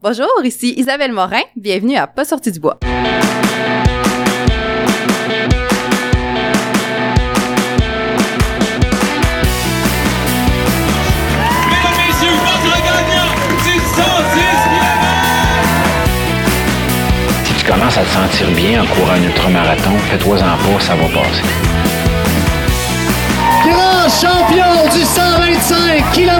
Bonjour, ici Isabelle Morin. Bienvenue à Pas sorti du bois. Mesdames, messieurs, votre gagnant du 110 Si tu commences à te sentir bien en courant un ultramarathon, fais-toi-en pas, ça va passer. grand champion du 125 km.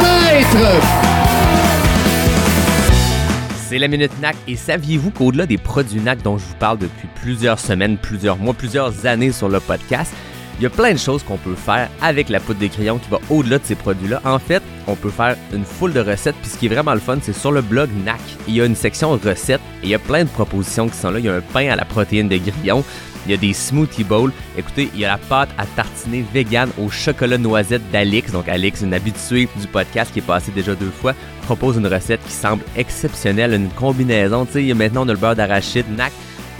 C'est la Minute NAC et saviez-vous qu'au-delà des produits NAC dont je vous parle depuis plusieurs semaines, plusieurs mois, plusieurs années sur le podcast, il y a plein de choses qu'on peut faire avec la poudre de crayon qui va au-delà de ces produits-là. En fait, on peut faire une foule de recettes, puis ce qui est vraiment le fun, c'est sur le blog NAC. Il y a une section recettes et il y a plein de propositions qui sont là. Il y a un pain à la protéine de grillon, il y a des smoothie bowls. Écoutez, il y a la pâte à tartiner vegan au chocolat noisette d'Alix. Donc Alix, une habituée du podcast qui est passée déjà deux fois, propose une recette qui semble exceptionnelle, une combinaison. Tu sais, maintenant on a le beurre d'arachide, NAC.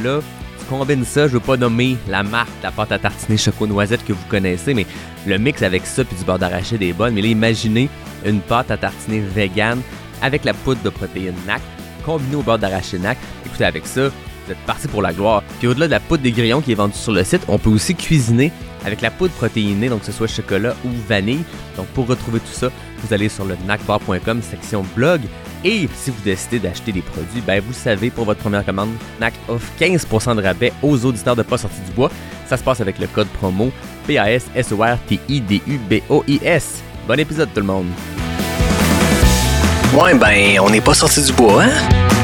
Là, tu combines ça, je veux pas nommer la marque, la pâte à tartiner chocolat noisette que vous connaissez, mais le mix avec ça puis du beurre d'arachide est bon. Mais là, imaginez une pâte à tartiner vegan avec la poudre de protéines NAC combinée au beurre d'arachide NAC. Écoutez, avec ça, vous êtes parti pour la gloire. Puis au-delà de la poudre des grillons qui est vendue sur le site, on peut aussi cuisiner avec la poudre protéinée, donc que ce soit chocolat ou vanille. Donc pour retrouver tout ça, vous allez sur le nacbar.com section blog. Et si vous décidez d'acheter des produits, ben vous savez, pour votre première commande, NAC offre 15% de rabais aux auditeurs de Pas sortis du bois. Ça se passe avec le code promo P-A-S-S-O-R-T-I-D-U-B-O-I-S. Bon épisode tout le monde! Ouais, ben, on n'est pas sorti du bois, hein?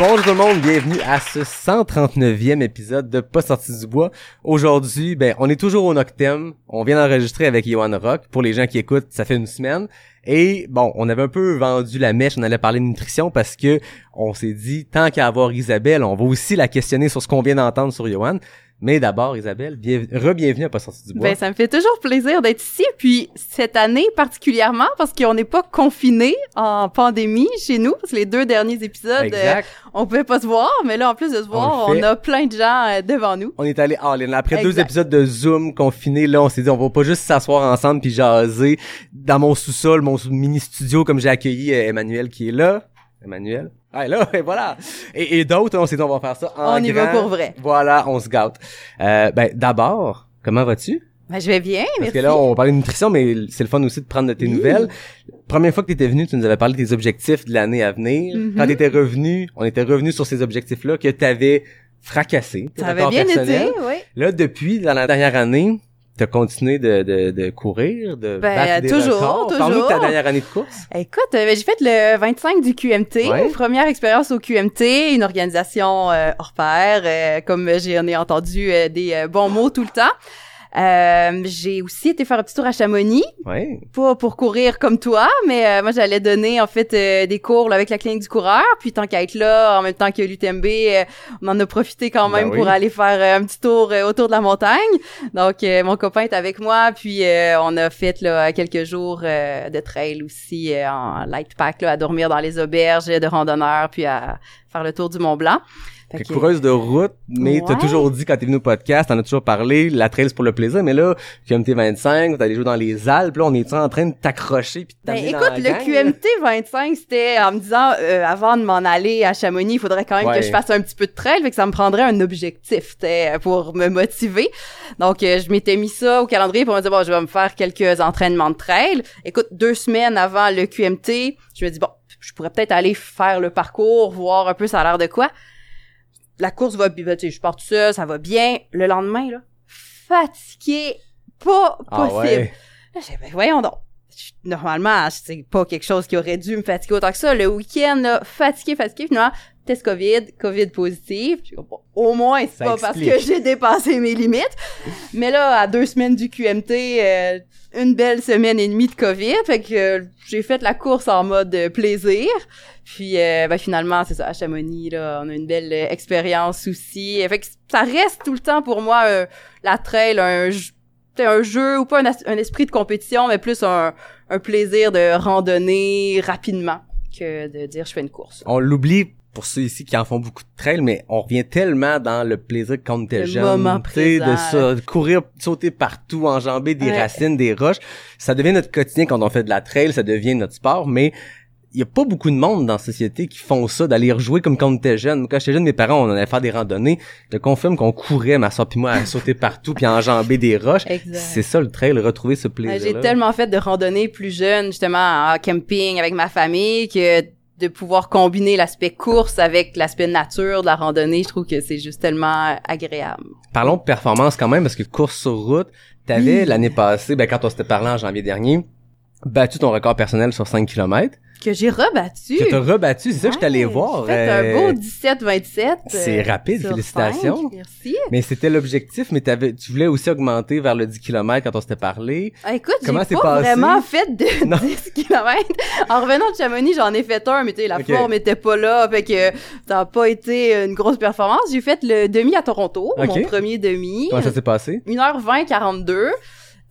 Bonjour tout le monde, bienvenue à ce 139e épisode de Pas sorti du bois. Aujourd'hui, ben, on est toujours au Noctem. On vient d'enregistrer avec Yohan Rock. Pour les gens qui écoutent, ça fait une semaine. Et bon, on avait un peu vendu la mèche, on allait parler de nutrition parce que on s'est dit, tant qu'à avoir Isabelle, on va aussi la questionner sur ce qu'on vient d'entendre sur Yohan. Mais d'abord, Isabelle, bien, re-bienvenue à Pas sorti du bois. Ben, ça me fait toujours plaisir d'être ici. Puis cette année particulièrement parce qu'on n'est pas confiné en pandémie chez nous. Parce que les deux derniers épisodes, euh, on pouvait pas se voir. Mais là, en plus de se voir, on, a plein de gens euh, devant nous. On est allé all in. Après deux épisodes de Zoom confinés, là, on s'est dit, on va pas juste s'asseoir ensemble puis jaser dans mon sous-sol, mon mini studio, comme j'ai accueilli euh, Emmanuel qui est là. Emmanuel. Ah, là, et voilà. Et, et d'autres, on s'est dit, on va faire ça en On y va pour vrai. Voilà, on se gâte. Euh, ben, d'abord, comment vas-tu? Ben, je vais bien, Parce merci. que là, on parlait de nutrition, mais c'est le fun aussi de prendre de tes Oui. nouvelles. Première fois que tu étais venu, tu nous avais parlé des objectifs de l'année à venir. Mhm. Quand tu étais revenu, on était revenu sur ces objectifs-là que tu avais fracassés. Ça avait bien personnels. été, oui. Là, depuis, dans la dernière année, t'as continué de, de, de courir, de Ben, battre des toujours, records. Parle-nous de ta toujours. dernière année de course. Écoute, euh, ben, j'ai fait le 25 du QMT, Ouais. première expérience au QMT, une organisation euh, hors pair, euh, comme j'en ai entendu euh, des bons mots tout le temps. Euh, j'ai aussi été faire un petit tour à Chamonix, Ouais. pas pour courir comme toi, mais euh, moi j'allais donner en fait euh, des cours là, avec la clinique du coureur, puis tant qu'à être là, en même temps que l'UTMB, euh, on en a profité quand Ben même oui. pour aller faire euh, un petit tour autour de la montagne. Donc euh, mon copain est avec moi, puis euh, on a fait là quelques jours euh, de trail aussi euh, en light pack là, à dormir dans les auberges de randonneurs, puis à faire le tour du Mont Blanc. Fait que- coureuse de route, mais t'as toujours dit quand t'es venu au podcast, t'en as toujours parlé, la trail c'est pour le plaisir, mais là, QMT 25, t'allais jouer dans les Alpes, là, on est en train de t'accrocher puis de Ben, dans écoute, la le gang? QMT 25, c'était en me disant, euh, avant de m'en aller à Chamonix, il faudrait quand même Ouais. que je fasse un petit peu de trail, fait que ça me prendrait un objectif pour me motiver. Donc, euh, je m'étais mis ça au calendrier pour me dire, bon, je vais me faire quelques entraînements de trail. Écoute, deux semaines avant le QMT, je me dis, bon, je pourrais peut-être aller faire le parcours, voir un peu ça a l'air de quoi. La course va bien, tu sais, je pars tout seul, ça va bien. Le lendemain, là, fatigué, pas Ah possible. ouais. Là, j'ai dit, ben, voyons donc. Normalement, c'est pas quelque chose qui aurait dû me fatiguer autant que ça. Le week-end, là, fatigué, fatigué, finalement, test COVID, COVID positif. Bon, au moins, c'est pas parce que j'ai dépassé mes limites. Mais là, à deux semaines du QMT, euh, une belle semaine et demie de COVID, fait que euh, j'ai fait la course en mode plaisir. Puis euh, ben, finalement, c'est ça, à Chamonix, là, on a une belle expérience aussi. Fait que ça reste tout le temps pour moi euh, la trail, un, un jeu ou pas un, esprit de compétition, mais plus un, un plaisir de randonner rapidement que de dire je fais une course. On l'oublie pour ceux ici qui en font beaucoup de trail, mais on revient tellement dans le plaisir quand on était Le jeune. moment de ça, de courir, sauter partout, enjamber des Ouais. racines, des roches. Ça devient notre quotidien quand on fait de la trail, ça devient notre sport, mais y a pas beaucoup de monde dans la société qui font ça, d'aller rejouer comme quand on était jeune. Quand j'étais jeune, mes parents, on allait faire des randonnées. Je confirme qu'on courait, ma soeur puis moi, à sauter partout puis à enjamber des roches. C'est ça le trail, retrouver ce plaisir J'ai tellement fait de randonnées plus jeune, justement en camping avec ma famille, que de pouvoir combiner l'aspect course avec l'aspect nature de la randonnée, je trouve que c'est juste tellement agréable. Parlons de performance quand même, parce que course sur route, t'avais Oui. l'année passée, ben quand on s'était parlé en janvier dernier, battu ton record personnel sur 5 km. Que j'ai rebattu. Que t'as rebattu, c'est ça que je Ouais, voir. Fait euh, un beau 17-27. c'est euh, rapide, sur félicitations. merci. Mais c'était l'objectif, mais t'avais, tu voulais aussi augmenter vers le 10 km quand on s'était parlé. Ah, écoute, j'ai pas c'est passé? vraiment fait de Non. 10 km. En revenant de Chamonix, j'en ai fait un, mais tu sais, la forme était pas là, fait que ça a pas été une grosse performance. J'ai fait le demi à Toronto, mon premier demi. Comment ça s'est passé? 1h20, 42.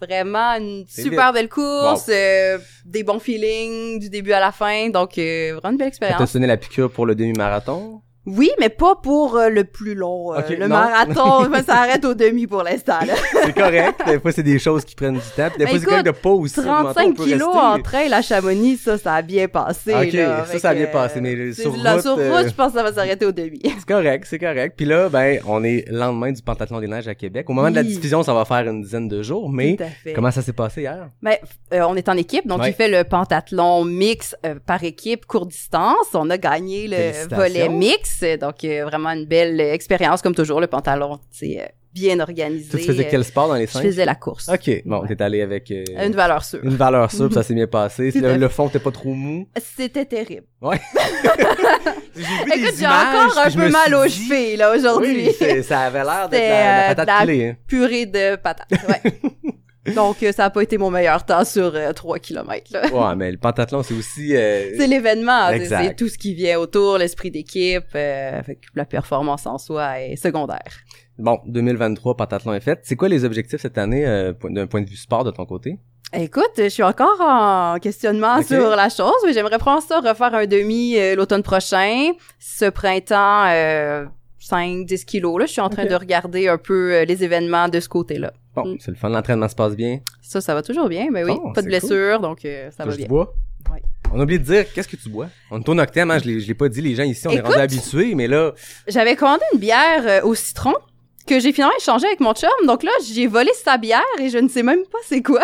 Vraiment une super belle course, euh, des bons feelings du début à la fin, donc euh, vraiment une belle expérience. donné la piqûre pour le demi-marathon? Oui, mais pas pour euh, le plus long. euh, Ok, le non. marathon, ça arrête au demi pour l'instant. là. C'est correct. Des fois, c'est des choses qui prennent du temps. Des Mais fois, c'est correct de pas aussi. augmenter, on 35 peut kilos en trail à Chamonix, ça, ça a bien passé. Ok, là. ça, ça a bien passé, mais euh, sur c'est- la- route, sur euh, route, je pense que ça va s'arrêter au demi. C'est correct, c'est correct. Puis là, ben, on est le lendemain du Pentathlon des Neiges à Québec. Au moment de la diffusion, ça va faire une dizaine de jours, mais comment ça s'est passé hier? Ben, on est en équipe, donc Ouais. j'ai fait le pentathlon mix par équipe courte distance. On a gagné le volet mix, donc euh, vraiment une belle expérience comme toujours. Le pantalon, c'est euh, bien organisé. Tu faisais Euh, quel sport dans les Je cinq? faisais la course. Ok, bon, t'es allé avec euh, Une valeur sûre. une valeur sûre, puis ça s'est bien passé. Le, fond, t'es pas trop mou. C'était terrible. Ouais. j'ai vu Écoute, j'ai encore un je peu mal aux chevilles là aujourd'hui. Oui, ça avait l'air d'être la, la patate pilée. hein. Purée de patates. Ouais. donc euh, ça a pas été mon meilleur temps sur euh, 3 km là. Ouais, mais le pentathlon, c'est aussi... euh, C'est l'événement, c'est- tout ce qui vient autour, l'esprit d'équipe, euh, la performance en soi est secondaire. Bon, 2023, pentathlon est fait. C'est quoi les objectifs cette année euh, d'un point de vue sport de ton côté? Écoute, je suis encore en questionnement sur la chose, mais j'aimerais prendre ça, refaire un demi euh, l'automne prochain. Ce printemps, euh, 5-10 kilos. Là, je suis en train de regarder un peu les événements de ce côté-là. Bon, Mm. c'est le fun, l'entraînement se passe bien. Ça, ça va toujours bien, mais oui, Bon, pas de blessure, donc euh, ça va Touche du bien. bois. Ouais. On a oublié de dire, qu'est-ce que tu bois? On au Noctem, hein, je l'ai, je l'ai pas dit, les gens ici, on est rendus habitués, mais là, J'avais commandé une bière euh, au citron que j'ai finalement échangée avec mon chum. Donc là, j'ai volé sa bière et je ne sais même pas c'est quoi.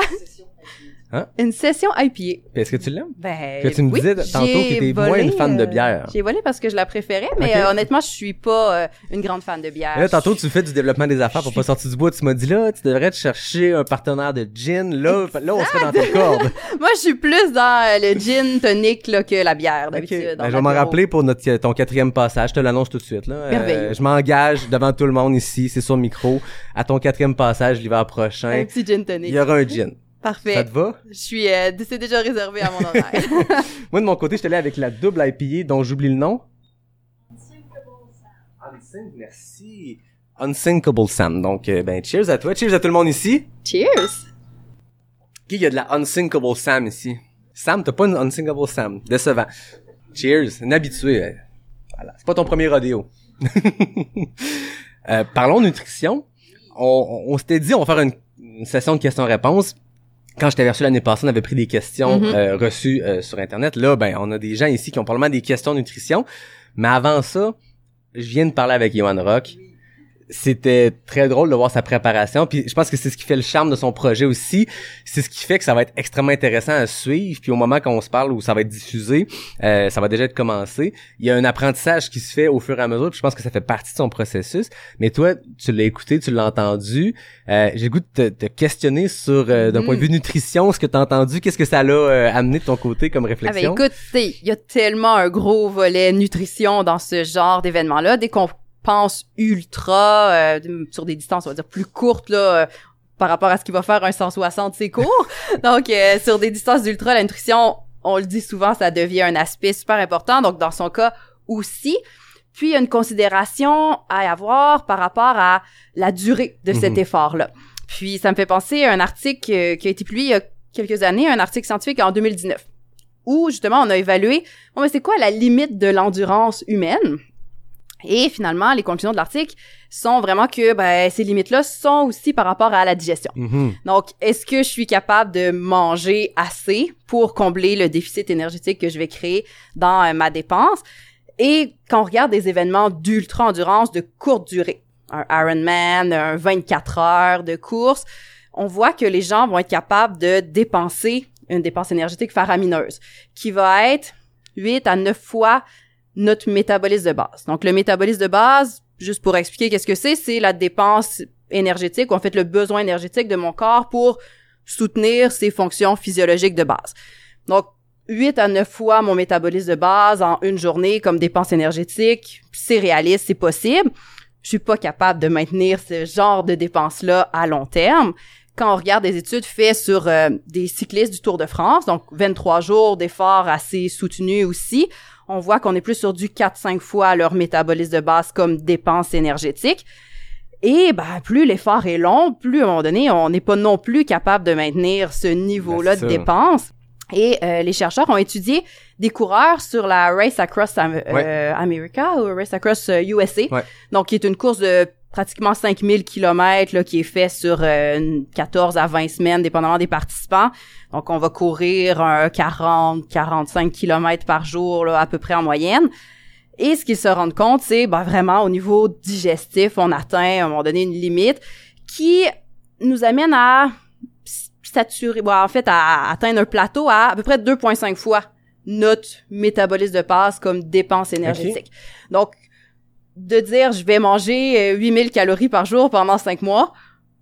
Hein? Une session IPA. est-ce que tu l'aimes? Ben, Que tu me oui, disais tantôt que t'étais moins une fan de euh, bière. J'ai volé parce que je la préférais, mais euh, honnêtement, je suis pas euh, une grande fan de bière. Là, tantôt, tu fais du développement des affaires pour pas sortir du bois. Tu m'as dit, là, tu devrais te chercher un partenaire de gin. Là, là on serait dans tes cordes. Moi, je suis plus dans euh, le gin tonic là, que la bière d'habitude. Ben, je vais m'en rappeler pour notre, ton quatrième passage. Je te l'annonce tout de suite, là. Euh, je m'engage devant tout le monde ici. C'est sur le micro. À ton quatrième passage, l'hiver Un prochain, petit gin il tonic. y aura un gin. Parfait. Ça te va? Je suis, euh, c'est déjà réservé à mon horaire. Moi, de mon côté, je suis allé avec la double IPA dont j'oublie le nom. Unsink, merci. Unsinkable Sam. Donc, euh, ben, cheers à toi. Cheers à tout le monde ici. Cheers! Qui y a de la Unsinkable Sam ici? Sam, t'as pas une Unsinkable Sam. Décevant. Cheers. Un habitué. euh. Voilà. C'est pas ton premier rodéo. Euh, parlons nutrition. On, on, on s'était dit, on va faire une, une session de questions-réponses. Quand je t'avais reçu l'année passée, on avait pris des questions Mhm. euh, reçues euh, sur Internet. Là, ben, on a des gens ici qui ont probablement des questions de nutrition. Mais avant ça, je viens de parler avec Johan Rock. C'était très drôle de voir sa préparation. Puis je pense que c'est ce qui fait le charme de son projet aussi. C'est ce qui fait que ça va être extrêmement intéressant à suivre. Puis au moment qu'on se parle où ça va être diffusé, euh, ça va déjà être commencé. Il y a un apprentissage qui se fait au fur et à mesure. Puis je pense que ça fait partie de son processus. Mais toi, tu l'as écouté, tu l'as entendu. Euh, J'ai le goût de te, te questionner sur, euh, d'un Mhm. point de vue nutrition, ce que tu as entendu. Qu'est-ce que ça l'a euh, amené de ton côté comme Ah ben réflexion? écoute, il y a tellement un gros volet nutrition dans ce genre d'événement-là. Dès qu'on pense ultra euh, sur des distances, on va dire plus courtes là. euh, par rapport à ce qu'il va faire un 160 c'est court. Donc euh, sur des distances d'ultra, la nutrition, on le dit souvent, ça devient un aspect super important. Donc dans son cas aussi. Puis il y a une considération à avoir par rapport à la durée de cet Mhm. effort-là. Puis ça me fait penser à un article euh, qui a été publié il y a quelques années, un article scientifique en 2019 où justement on a évalué bon mais c'est quoi la limite de l'endurance humaine? Et finalement les conclusions de l'article sont vraiment que ben, ces limites-là sont aussi par rapport à la digestion. Mhm. Donc, est-ce que je suis capable de manger assez pour combler le déficit énergétique que je vais créer dans euh, ma dépense? Et quand on regarde des événements d'ultra-endurance de courte durée, un Ironman, un 24 heures de course, on voit que les gens vont être capables de dépenser une dépense énergétique faramineuse, qui va être 8 à 9 fois notre métabolisme de base. Donc, le métabolisme de base, juste pour expliquer qu'est-ce que c'est, c'est la dépense énergétique, ou en fait le besoin énergétique de mon corps pour soutenir ses fonctions physiologiques de base. Donc, 8 à 9 fois mon métabolisme de base en une journée comme dépense énergétique, c'est réaliste, c'est possible. Je suis pas capable de maintenir ce genre de dépenses-là à long terme. Quand on regarde des études faites sur euh, des cyclistes du Tour de France, donc 23 jours d'efforts assez soutenus aussi, on voit qu'on est plus sur du 4-5 fois leur métabolisme de base comme dépense énergétique. Et ben, plus l'effort est long, plus à un moment donné, on n'est pas non plus capable de maintenir ce niveau-là Ben, de dépense. Et euh, les chercheurs ont étudié des coureurs sur la Race Across Am- euh. America ou Race Across euh, USA. Ouais. Donc, qui est une course de pratiquement 5000 kilomètres qui est fait sur euh, une 14 à 20 semaines, dépendamment des participants. Donc, on va courir un 40, 45 kilomètres par jour, là, à peu près en moyenne. Et ce qu'ils se rendent compte, c'est ben, vraiment au niveau digestif, on atteint à un moment donné une limite qui nous amène à saturer, bon, en fait, à atteindre un plateau à à peu près 2,5 fois notre métabolisme de base comme dépense énergétique. Donc, de dire je vais manger euh, 8000 calories par jour pendant 5 mois,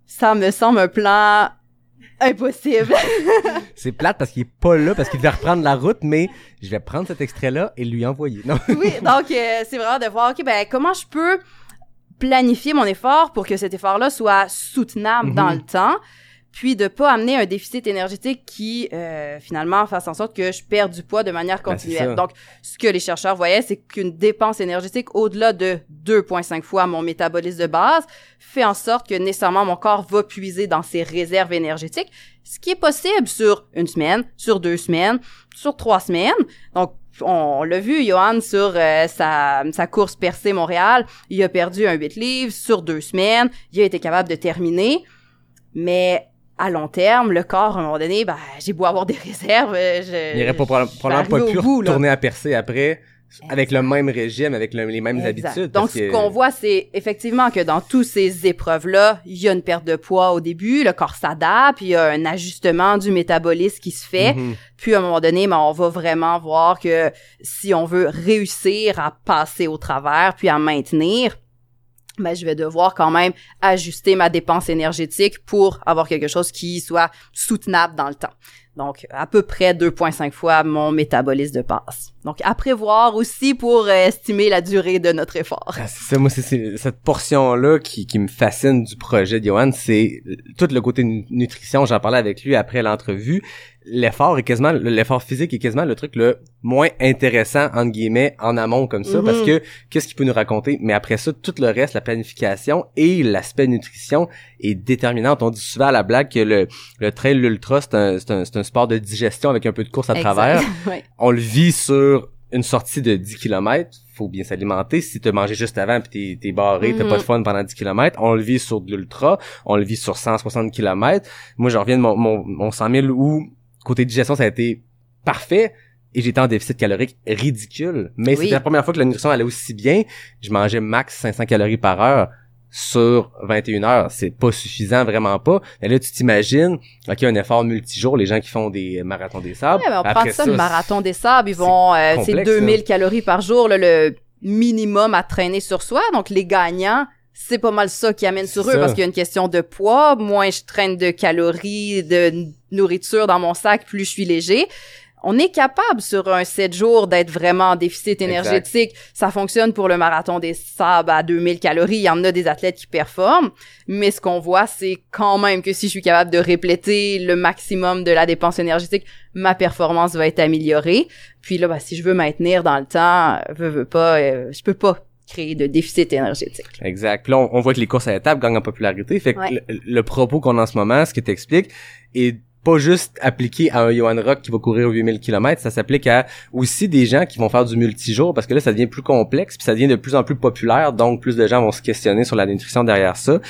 ça me semble un plan impossible. C'est plate parce qu'il est pas là, parce qu'il devait reprendre la route, mais je vais prendre cet extrait-là et lui envoyer. Non. oui, donc euh, c'est vraiment de voir, OK, ben comment je peux planifier mon effort pour que cet effort-là soit soutenable Mhm. dans le temps, puis de pas amener un déficit énergétique qui, euh, finalement, fasse en sorte que je perds du poids de manière Ben, continuelle. donc, ce que les chercheurs voyaient, c'est qu'une dépense énergétique au-delà de 2,5 fois mon métabolisme de base fait en sorte que nécessairement mon corps va puiser dans ses réserves énergétiques, ce qui est possible sur une semaine, sur deux semaines, sur trois semaines. Donc, on l'a vu, Johan, sur euh, sa, sa course percée Montréal, il a perdu un 8 livres sur deux semaines, il a été capable de terminer, mais à long terme, le corps, à un moment donné, ben, j'ai beau avoir des réserves, je, Il aurait pas, probablement pas pu bout, là. retourner à percer après avec le même régime, avec le- les mêmes Exact. habitudes. Donc, ce qu'on voit, c'est effectivement que dans toutes ces épreuves-là, il y a une perte de poids au début, le corps s'adapte, il y a un ajustement du métabolisme qui se fait. Mhm. Puis à un moment donné, ben, on va vraiment voir que si on veut réussir à passer au travers, puis à maintenir, ben, je vais devoir quand même ajuster ma dépense énergétique pour avoir quelque chose qui soit soutenable dans le temps. Donc, à peu près 2,5 fois mon métabolisme de base. Donc, à prévoir aussi pour euh, estimer la durée de notre effort. Ah, c'est ça, moi, c'est- cette portion-là qui, qui me fascine du projet de Johan, c'est tout le côté nu- nutrition. J'en parlais avec lui après l'entrevue. L'effort est quasiment, l'effort physique est quasiment le truc le moins intéressant, entre guillemets, en amont comme ça, parce que qu'est-ce qu'il peut nous raconter? Mais après ça, tout le reste, la planification et l'aspect nutrition est déterminante. On dit souvent à la blague que le, le trail, l'ultra, c'est un, c'est un, c'est un sport de digestion avec un peu de course à Exact. travers Ouais. on le vit sur une sortie de 10 km, faut bien s'alimenter. Si t'as mangé juste avant puis t'es, t'es barré, t'as Mhm. pas de fun pendant 10 km, on le vit sur de l'ultra, on le vit sur 160 km. Moi, je reviens de mon, mon, mon 100 000 où, côté digestion, ça a été parfait et j'étais en déficit calorique ridicule. Mais Oui. c'était la première fois que la nutrition allait aussi bien. Je mangeais max 500 calories par heure sur 21 heures. C'est pas suffisant, vraiment pas. Mais là, tu t'imagines, OK, un effort multijour, les gens qui font des marathons des sables. Ouais, mais on prend ça, le marathon des sables, ils vont, euh, c'est complexe, 2000 là. calories par jour, là, le minimum à traîner sur soi. Donc, les gagnants, c'est pas mal ça qui amène sur eux ça. parce qu'il y a une question de poids. Moins je traîne de calories, de nourriture dans mon sac, plus je suis léger. On est capable sur un 7 jours d'être vraiment en déficit énergétique. Ça fonctionne pour le marathon des sables à 2000 calories. Il y en a des athlètes qui performent. Mais ce qu'on voit, c'est quand même que si je suis capable de répléter le maximum de la dépense énergétique, ma performance va être améliorée. Puis là, bah, si je veux maintenir dans le temps, veux, veux pas, euh, je peux pas créer de déficit énergétique. Exact. Puis là, on, on voit que les courses à étapes gagnent en popularité. Fait que Ouais. le, le propos qu'on a en ce moment, ce que t'expliques, est pas juste appliqué à un Johan Rock qui va courir 8000 km, ça s'applique à aussi des gens qui vont faire du multijour parce que là ça devient plus complexe puis ça devient de plus en plus populaire donc plus de gens vont se questionner sur la nutrition derrière ça.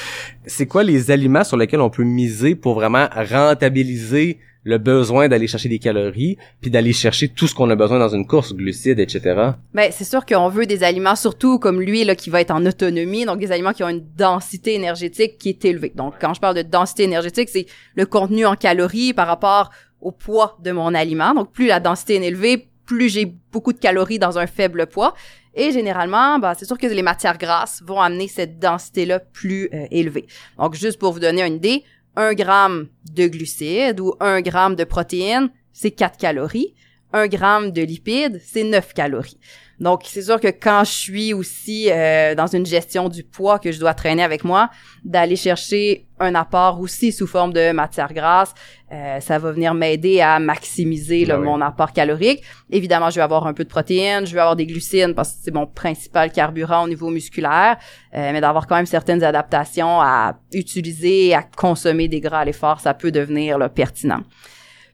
C'est quoi les aliments sur lesquels on peut miser pour vraiment rentabiliser le besoin d'aller chercher des calories, puis d'aller chercher tout ce qu'on a besoin dans une course, glucides, etc. Ben, c'est sûr qu'on veut des aliments, surtout comme lui, là, qui va être en autonomie, donc des aliments qui ont une densité énergétique qui est élevée. Donc, quand je parle de densité énergétique, c'est le contenu en calories par rapport au poids de mon aliment. Donc, plus la densité est élevée, plus j'ai beaucoup de calories dans un faible poids. Et généralement, ben, c'est sûr que les matières grasses vont amener cette densité-là plus euh, élevée. Donc, juste pour vous donner une idée, 1 gramme de glucides ou 1 gramme de protéines, c'est 4 calories. 1 gramme de lipides, c'est 9 calories. Donc, c'est sûr que quand je suis aussi euh, dans une gestion du poids que je dois traîner avec moi, d'aller chercher un apport aussi sous forme de matière grasse, euh, ça va venir m'aider à maximiser là, Ben oui. mon apport calorique. Évidemment, je vais avoir un peu de protéines, je vais avoir des glucides parce que c'est mon principal carburant au niveau musculaire, euh, mais d'avoir quand même certaines adaptations à utiliser, à consommer des gras à l'effort, ça peut devenir là, pertinent.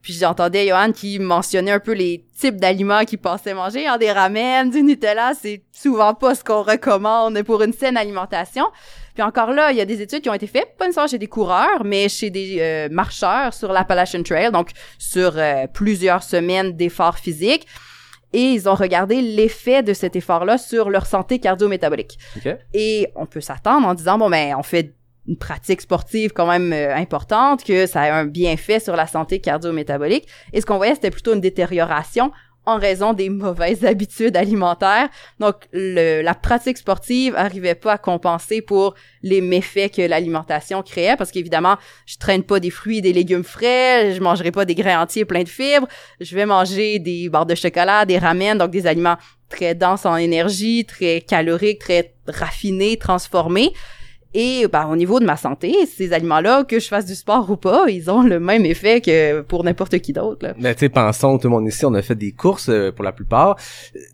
Puis j'entendais Johan qui mentionnait un peu les types d'aliments qu'il pensait manger, hein, des ramen, du Nutella, c'est souvent pas ce qu'on recommande pour une saine alimentation. Puis encore là, il y a des études qui ont été faites, pas nécessairement chez des coureurs, mais chez des euh, marcheurs sur l'Appalachian Trail, donc sur euh, plusieurs semaines d'efforts physiques. Et ils ont regardé l'effet de cet effort-là sur leur santé cardio-métabolique. OK? Et on peut s'attendre en disant, bon, ben, on fait une pratique sportive quand même euh, importante, que ça a un bienfait sur la santé cardio-métabolique. Et ce qu'on voyait, c'était plutôt une détérioration en raison des mauvaises habitudes alimentaires. Donc, le, la pratique sportive arrivait pas à compenser pour les méfaits que l'alimentation créait, parce qu'évidemment, je traîne pas des fruits et des légumes frais, je mangerai pas des grains entiers pleins de fibres, je vais manger des barres de chocolat, des ramen, donc des aliments très denses en énergie, très caloriques, très raffinés, transformés. Et ben, au niveau de ma santé, ces aliments-là, que je fasse du sport ou pas, ils ont le même effet que pour n'importe qui d'autre. Mais tu sais, pensons, tout le monde ici, on a fait des courses euh, pour la plupart.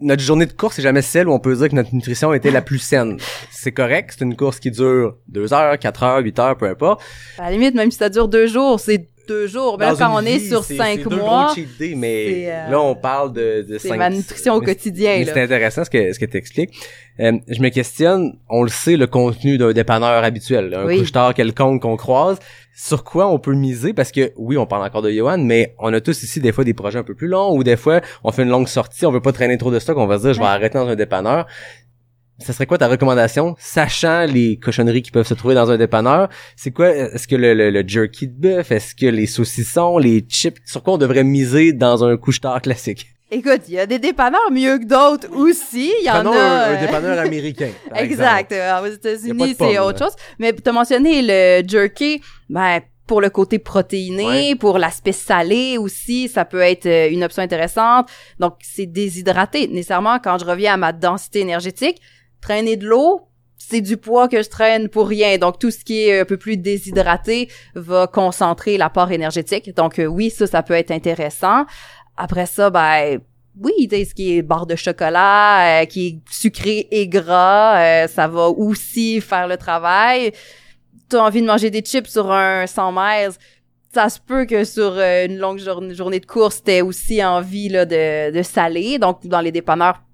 Notre journée de course, c'est jamais celle où on peut dire que notre nutrition était la plus saine. C'est correct, c'est une course qui dure 2 heures, 4 heures, 8 heures, peu importe. À la limite, même si ça dure deux jours, c'est deux jours. Mais là, Dans quand on est sur c'est- cinq c'est mois, cheat days, mais c'est, euh, là, on parle de, de c'est cinq- ma nutrition au quotidien. là. c'est intéressant ce que ce que t'expliques. Euh, je me questionne, on le sait, le contenu d'un dépanneur habituel, un Oui. couche-tard quelconque qu'on croise, sur quoi on peut miser? Parce que oui, on parle encore de Johan, mais on a tous ici des fois des projets un peu plus longs ou des fois on fait une longue sortie, on veut pas traîner trop de stock, on va se dire je vais Ouais. arrêter dans un dépanneur. Ça serait quoi ta recommandation, sachant les cochonneries qui peuvent se trouver dans un dépanneur? C'est quoi, est-ce que le, le, le jerky de bœuf, est-ce que les saucissons, les chips, sur quoi on devrait miser dans un couche-tard classique? Écoute, il y a des dépanneurs mieux que d'autres aussi. Il y en Prenons a. un, un euh, dépanneur américain. Exact. Euh, Aux États-Unis, c'est autre chose. Mais tu as mentionné le jerky, ben pour le côté protéiné, Ouais. pour l'aspect salé aussi, ça peut être euh, une option intéressante. Donc c'est déshydraté. Nécessairement, quand je reviens à ma densité énergétique, traîner de l'eau, c'est du poids que je traîne pour rien. Donc tout ce qui est un peu plus déshydraté va concentrer l'apport énergétique. Donc euh, oui, ça, ça peut être intéressant. Après ça, ben oui, ce qui est barre de chocolat, euh, qui est sucré et gras, euh, ça va aussi faire le travail. T'as envie de manger des chips sur un 100 miles, ça se peut que sur une longue journée de course, t'aies aussi envie là, de, de saler. Donc, dans les dépanneurs,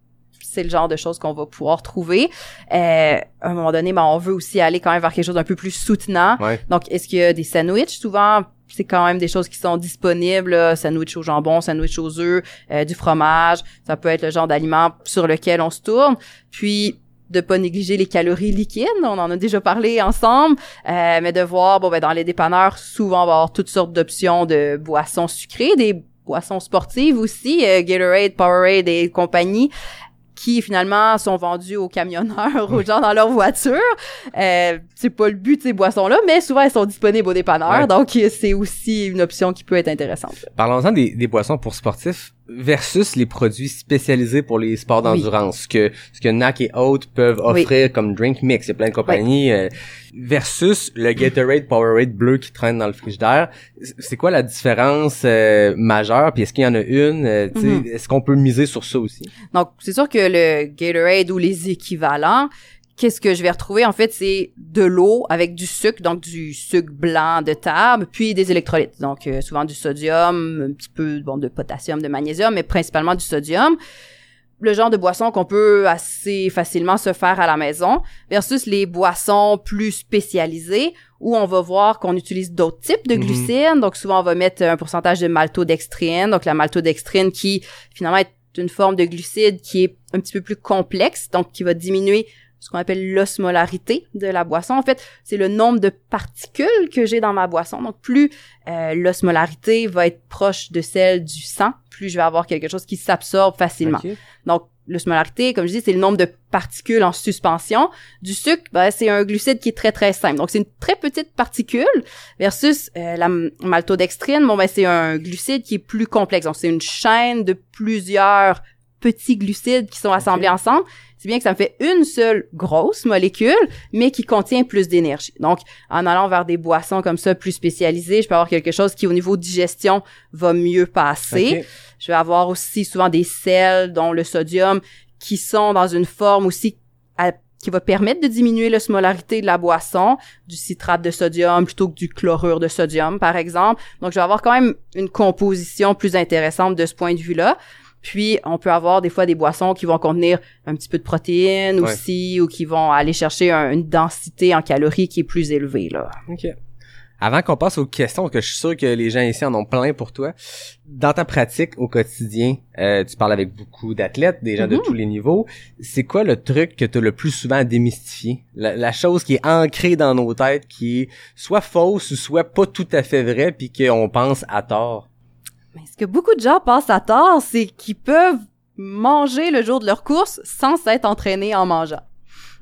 c'est le genre de choses qu'on va pouvoir trouver. Euh, à un moment donné, ben, on veut aussi aller quand même vers quelque chose d'un peu plus soutenant. Ouais. Donc, est-ce qu'il y a des sandwichs? Souvent, c'est quand même des choses qui sont disponibles. là. Sandwich au jambon, sandwich aux œufs, euh, du fromage. Ça peut être le genre d'aliment sur lequel on se tourne. Puis, de pas négliger les calories liquides. On en a déjà parlé ensemble. Euh, mais de voir, bon, ben, dans les dépanneurs, souvent, on va avoir toutes sortes d'options de boissons sucrées, des boissons sportives aussi, euh, Gatorade, Powerade et compagnie qui finalement sont vendus aux camionneurs, aux gens dans leur voiture. Euh, c'est pas le but de ces boissons-là, mais souvent elles sont disponibles aux dépanneurs, Ouais. donc c'est aussi une option qui peut être intéressante. Parlons-en des, des boissons pour sportifs versus les produits spécialisés pour les sports d'endurance. Ce que ce que NAC et autres peuvent Oui. offrir comme drink mix, il y a plein de compagnies euh, versus le Gatorade Powerade bleu qui traîne dans le frigidaire. C'est quoi la différence euh, majeure? Puis est-ce qu'il y en a une euh, sais, Mhm. est-ce qu'on peut miser sur ça aussi? Donc c'est sûr que le Gatorade ou les équivalents qu'est-ce que je vais retrouver? En fait c'est de l'eau avec du sucre donc du sucre blanc de table puis des électrolytes donc euh, souvent du sodium un petit peu bon de potassium de magnésium mais principalement du sodium le genre de boisson qu'on peut assez facilement se faire à la maison versus les boissons plus spécialisées où on va voir qu'on utilise d'autres types de Mhm. glucides. Donc souvent on va mettre un pourcentage de maltodextrine, donc la maltodextrine qui finalement est une forme de glucide qui est un petit peu plus complexe, donc qui va diminuer ce qu'on appelle l'osmolarité de la boisson. En fait, c'est le nombre de particules que j'ai dans ma boisson. Donc, plus euh, l'osmolarité va être proche de celle du sang, plus je vais avoir quelque chose qui s'absorbe facilement. Donc, l'osmolarité, comme je dis, c'est le nombre de particules en suspension. Du sucre, ben, c'est un glucide qui est très, très simple. Donc, c'est une très petite particule versus euh, la maltodextrine. Bon, ben, c'est un glucide qui est plus complexe. Donc, c'est une chaîne de plusieurs petits glucides qui sont assemblés ensemble. C'est bien que ça me fait une seule grosse molécule, mais qui contient plus d'énergie. Donc, en allant vers des boissons comme ça plus spécialisées, je peux avoir quelque chose qui, au niveau digestion, va mieux passer. Je vais avoir aussi souvent des sels, dont le sodium, qui sont dans une forme aussi à- qui va permettre de diminuer l'osmolarité de la boisson, du citrate de sodium plutôt que du chlorure de sodium, par exemple. Donc, je vais avoir quand même une composition plus intéressante de ce point de vue-là. Puis, on peut avoir des fois des boissons qui vont contenir un petit peu de protéines Ouais. aussi, ou qui vont aller chercher un- une densité en calories qui est plus élevée, là. OK. Avant qu'on passe aux questions, que je suis sûr que les gens ici en ont plein pour toi, dans ta pratique au quotidien, euh, tu parles avec beaucoup d'athlètes, des gens de Mhm. tous les niveaux. C'est quoi le truc que tu as le plus souvent à démystifier? La, la chose qui est ancrée dans nos têtes, qui est soit fausse ou soit pas tout à fait vraie, puis qu'on pense à tort. Mais ce que beaucoup de gens pensent à tort, c'est qu'ils peuvent manger le jour de leur course sans s'être entraînés en mangeant.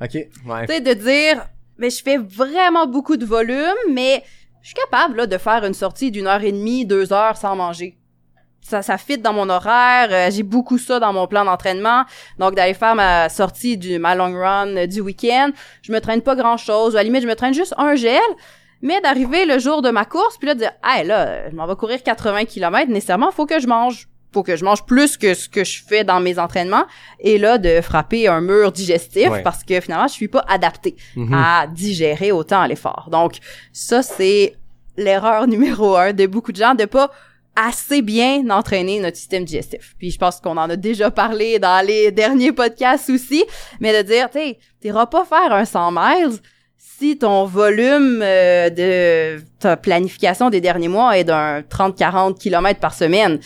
OK? Ouais. Tu sais, de dire, mais je fais vraiment beaucoup de volume, mais je suis capable là, de faire une sortie d'une heure et demie, deux heures sans manger. Ça, ça fit dans mon horaire. euh, j'ai beaucoup ça dans mon plan d'entraînement. Donc, d'aller faire ma sortie du ma long run euh, du week-end, je me traîne pas grand-chose. À la limite, je me traîne juste un gel. Mais d'arriver le jour de ma course, puis là, de dire, hey, là, je m'en vais courir 80 km, nécessairement, faut que je mange. Faut que je mange plus que ce que je fais dans mes entraînements. Et là, de frapper un mur digestif Ouais. parce que finalement, je suis pas adaptée Mhm. à digérer autant l'effort. Donc, ça, c'est l'erreur numéro un de beaucoup de gens de pas assez bien entraîner notre système digestif. Puis je pense qu'on en a déjà parlé dans les derniers podcasts aussi, mais de dire, tu sais, t'iras pas faire un 100 miles si ton volume euh, de ta planification des derniers mois est d'un 30-40 km par semaine.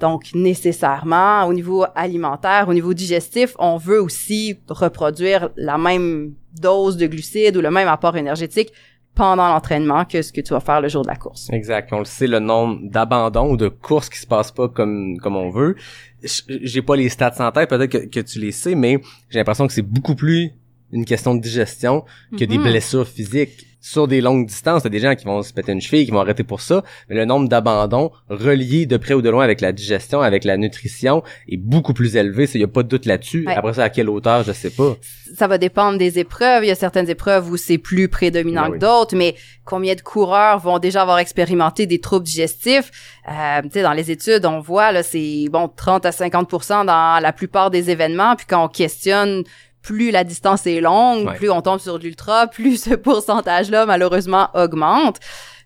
Donc, nécessairement, au niveau alimentaire, au niveau digestif, on veut aussi reproduire la même dose de glucides ou le même apport énergétique pendant l'entraînement que ce que tu vas faire le jour de la course. Exact. On le sait, le nombre d'abandons ou de courses qui se passent pas comme comme on veut. J'ai pas les stats en tête, peut-être que tu les sais, mais j'ai l'impression que c'est beaucoup plus une question de digestion que des Mhm. blessures physiques. Sur des longues distances, t'as des gens qui vont se péter une cheville, qui vont arrêter pour ça, mais le nombre d'abandons reliés de près ou de loin avec la digestion, avec la nutrition, est beaucoup plus élevé. Il y a pas de doute là-dessus. Ouais. Après ça, à quelle hauteur, je sais pas. ça va dépendre des épreuves. Il y a certaines épreuves où c'est plus prédominant Ben que d'autres, mais combien de coureurs vont déjà avoir expérimenté des troubles digestifs? Euh, tu sais, dans les études, on voit, là, c'est, bon, 30 à 50 dans la plupart des événements. Puis quand on questionne plus la distance est longue, Ouais. plus on tombe sur l'ultra, plus ce pourcentage-là, malheureusement, augmente.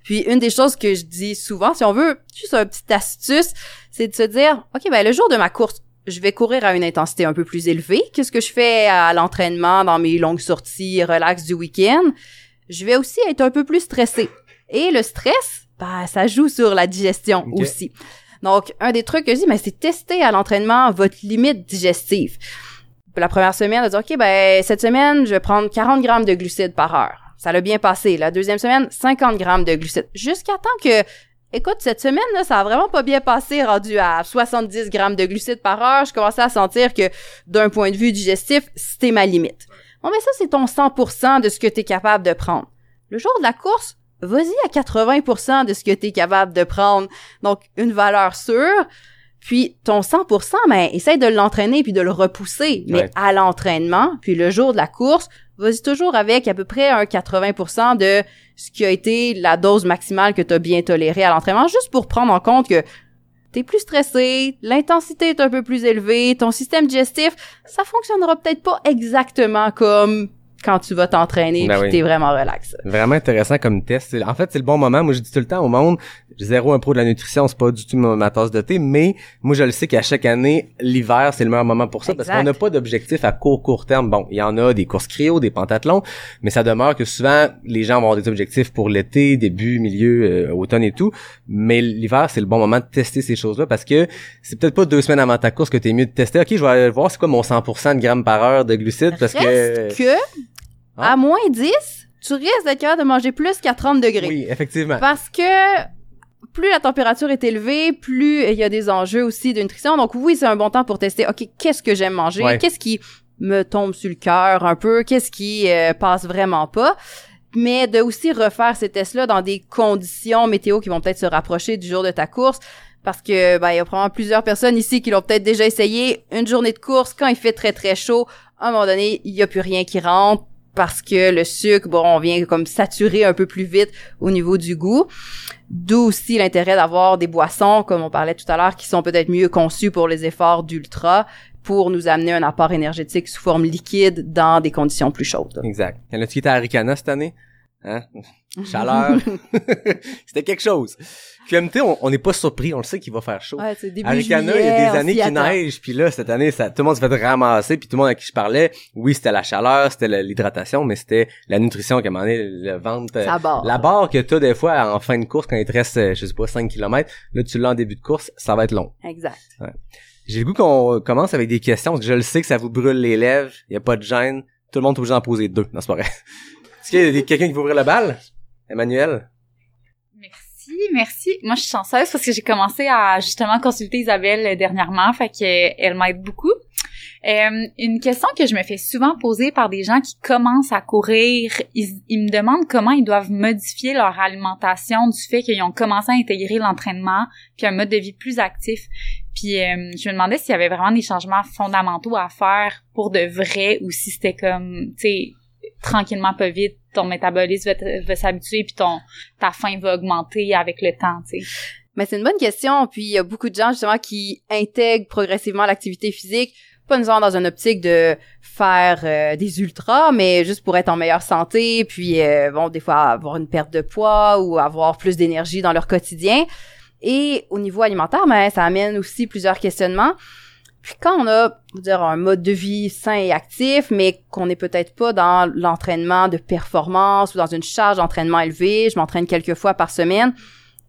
Puis une des choses que je dis souvent, si on veut, juste un petit astuce, c'est de se dire, OK, ben le jour de ma course, je vais courir à une intensité un peu plus élevée que ce que je fais à l'entraînement dans mes longues sorties relax du week-end. Je vais aussi être un peu plus stressée. Et le stress, ben, ça joue sur la digestion aussi. Donc, un des trucs que je dis, ben, c'est tester à l'entraînement votre limite digestive. La première semaine, de dire, OK, ben, cette semaine, je vais prendre 40 grammes de glucides par heure. Ça l'a bien passé. La deuxième semaine, 50 grammes de glucides. Jusqu'à temps que, écoute, cette semaine, là, ça a vraiment pas bien passé, rendu à 70 grammes de glucides par heure. Je commençais à sentir que, d'un point de vue digestif, c'était ma limite. Bon, mais ça, c'est ton 100% de ce que tu es capable de prendre. Le jour de la course, vas-y à 80% de ce que tu es capable de prendre. Donc, une valeur sûre. Puis, ton 100%, ben, essaye de l'entraîner puis de le repousser. Mais Ouais. à l'entraînement, puis le jour de la course, vas-y toujours avec à peu près un 80% de ce qui a été la dose maximale que tu as bien tolérée à l'entraînement, juste pour prendre en compte que t'es plus stressé, l'intensité est un peu plus élevée, ton système digestif, ça fonctionnera peut-être pas exactement comme quand tu vas t'entraîner Ben puis oui. t'es vraiment relax. Vraiment intéressant comme test. En fait, c'est le bon moment. Moi, je dis tout le temps au monde, zéro un pro de la nutrition, c'est pas du tout ma, ma tasse de thé, mais moi, je le sais qu'à chaque année, l'hiver, c'est le meilleur moment pour ça, parce qu'on n'a pas d'objectif à court, court terme. Bon, il y en a des courses cryo, des pentathlons, mais ça demeure que souvent, les gens vont avoir des objectifs pour l'été, début, milieu, euh, automne et tout, mais l'hiver, c'est le bon moment de tester ces choses-là, parce que c'est peut-être pas deux semaines avant ta course que t'es mieux de tester, ok, je vais aller voir c'est quoi mon 100% de grammes par heure de glucides, parce que... Que, Ah. à moins 10, tu risques d'être capable de manger plus qu'à 30 degrés. Oui, effectivement. Parce que plus la température est élevée, plus il y a des enjeux aussi de nutrition. Donc oui, c'est un bon temps pour tester, OK, qu'est-ce que j'aime manger? Ouais. Qu'est-ce qui me tombe sur le cœur un peu? Qu'est-ce qui euh, passe vraiment pas? Mais de aussi refaire ces tests-là dans des conditions météo qui vont peut-être se rapprocher du jour de ta course. Parce que ben il y a probablement plusieurs personnes ici qui l'ont peut-être déjà essayé. Une journée de course, quand il fait très très chaud, à un moment donné, il y a plus rien qui rentre parce que le sucre, bon, on vient comme saturer un peu plus vite au niveau du goût. D'où aussi l'intérêt d'avoir des boissons, comme on parlait tout à l'heure, qui sont peut-être mieux conçues pour les efforts d'ultra, pour nous amener un apport énergétique sous forme liquide dans des conditions plus chaudes. Exact. Y en a-tu qui à Ricana cette année? Hein? Chaleur. C'était quelque chose. QMT, on on n'est pas surpris, on le sait qu'il va faire chaud. Ouais, c'est début À Ricana, il y a des années qui neige, puis là, cette année, ça, tout le monde s'est fait ramasser, puis tout le monde à qui je parlais, oui, c'était la chaleur, c'était la- l'hydratation, mais c'était la nutrition qui a demandé le ventre. euh, barre. La barre que t'as des fois en fin de course, quand il te reste, je sais pas, 5 km, là, tu l'as en début de course, ça va être long. Exact. J'ai le goût qu'on commence avec des questions, parce que je le sais que ça vous brûle les lèvres, il y a pas de gêne, tout le monde est obligé d'en poser deux. Non, c'est pas vrai. Est-ce qu'il y a quelqu'un qui veut ouvrir le bal? Emmanuel? Merci, merci. Moi, je suis chanceuse parce que j'ai commencé à justement consulter Isabelle euh, dernièrement, fait que euh, m'aide beaucoup. Euh, une question que je me fais souvent poser par des gens qui commencent à courir, ils, me demandent comment ils doivent modifier leur alimentation du fait qu'ils ont commencé à intégrer l'entraînement puis un mode de vie plus actif. Puis je me demandais s'il y avait vraiment des changements fondamentaux à faire pour de vrai ou si c'était comme, tu sais, tranquillement pas vite, ton métabolisme va, va s'habituer puis ton ta faim va augmenter avec le temps, tu sais. Mais c'est une bonne question. Puis il y a beaucoup de gens justement qui intègrent progressivement l'activité physique, pas nécessairement dans une optique de faire euh, des ultras, mais juste pour être en meilleure santé, puis euh, bon, des fois avoir une perte de poids ou avoir plus d'énergie dans leur quotidien. Et au niveau alimentaire, ben, ça amène aussi plusieurs questionnements. Puis quand on a, dire, un mode de vie sain et actif, mais qu'on n'est peut-être pas dans l'entraînement de performance ou dans une charge d'entraînement élevée, je m'entraîne quelques fois par semaine,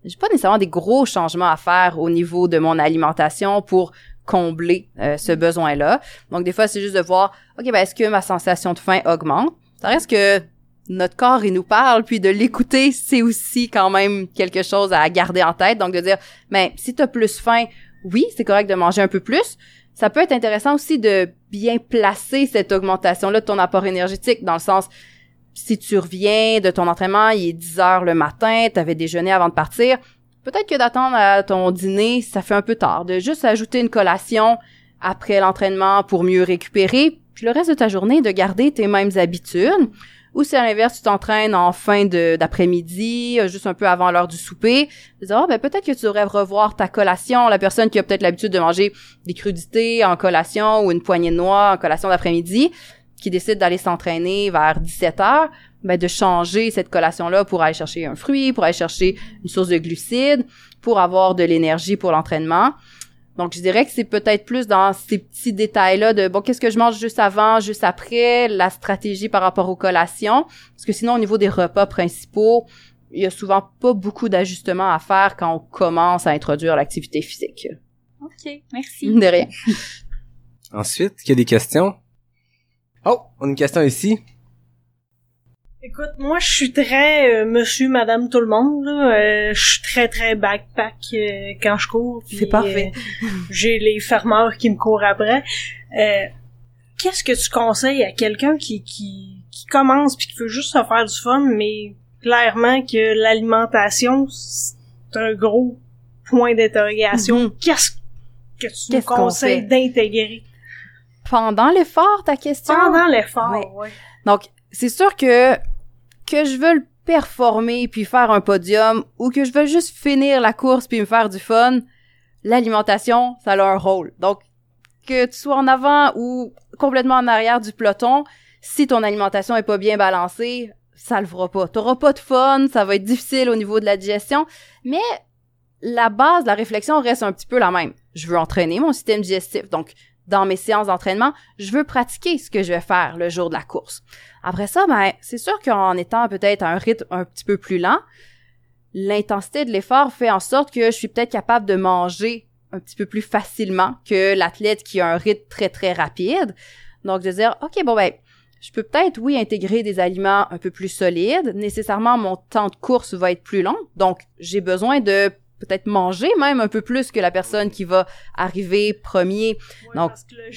j'ai pas nécessairement des gros changements à faire au niveau de mon alimentation pour combler euh, ce besoin-là. Donc des fois c'est juste de voir OK ben est-ce que ma sensation de faim augmente? Ça reste que notre corps il nous parle puis de l'écouter c'est aussi quand même quelque chose à garder en tête donc de dire ben si tu as plus faim, oui, c'est correct de manger un peu plus. Ça peut être intéressant aussi de bien placer cette augmentation-là de ton apport énergétique dans le sens si tu reviens de ton entraînement, il est 10 heures le matin, tu avais déjeuné avant de partir, peut-être que d'attendre à ton dîner, ça fait un peu tard. De juste ajouter une collation après l'entraînement pour mieux récupérer, puis le reste de ta journée, de garder tes mêmes habitudes. Ou si à l'inverse, tu t'entraînes en fin d'après-midi, euh, juste un peu avant l'heure du souper, de dire, ah, ben, peut-être que tu devrais revoir ta collation. La personne qui a peut-être l'habitude de manger des crudités en collation ou une poignée de noix en collation d'après-midi, qui décide d'aller s'entraîner vers 17 heures, ben de changer cette collation-là pour aller chercher un fruit, pour aller chercher une source de glucides, pour avoir de l'énergie pour l'entraînement. Donc, je dirais que c'est peut-être plus dans ces petits détails-là de, bon, qu'est-ce que je mange juste avant, juste après, la stratégie par rapport aux collations. Parce que sinon, au niveau des repas principaux, il y a souvent pas beaucoup d'ajustements à faire quand on commence à introduire l'activité physique. OK, merci. De rien. Ensuite, il y a des questions? Oh, on a une question ici. Écoute, moi, je suis très euh, monsieur, madame, tout le monde, là. Euh, je suis très, très backpack euh, quand je cours. C'est parfait. euh, J'ai les fermeurs qui me courent après. Euh, Qu'est-ce que tu conseilles à quelqu'un qui, qui, qui commence puis qui veut juste se faire du fun, mais clairement que l'alimentation, c'est un gros point d'interrogation. Mhm. Qu'est-ce que tu nous Qu'est-ce qu'on conseilles d'intégrer? Pendant l'effort, ta question? pendant l'effort? Ouais. Donc, c'est sûr que que je veux performer puis faire un podium ou que je veux juste finir la course puis me faire du fun, l'alimentation, ça a un rôle. Donc, que tu sois en avant ou complètement en arrière du peloton, si ton alimentation est pas bien balancée, ça le fera pas. T'auras pas de fun, ça va être difficile au niveau de la digestion, mais la base de la réflexion reste un petit peu la même. Je veux entraîner mon système digestif, donc dans mes séances d'entraînement, je veux pratiquer ce que je vais faire le jour de la course. Après ça, ben, c'est sûr qu'en étant peut-être à un rythme un petit peu plus lent, l'intensité de l'effort fait en sorte que je suis peut-être capable de manger un petit peu plus facilement que l'athlète qui a un rythme très très rapide. Donc de dire OK bon ben je peux peut-être oui intégrer des aliments un peu plus solides, nécessairement mon temps de course va être plus long. Donc j'ai besoin de peut-être manger même un peu plus que la personne qui va arriver premier. Ouais, Donc, parce que le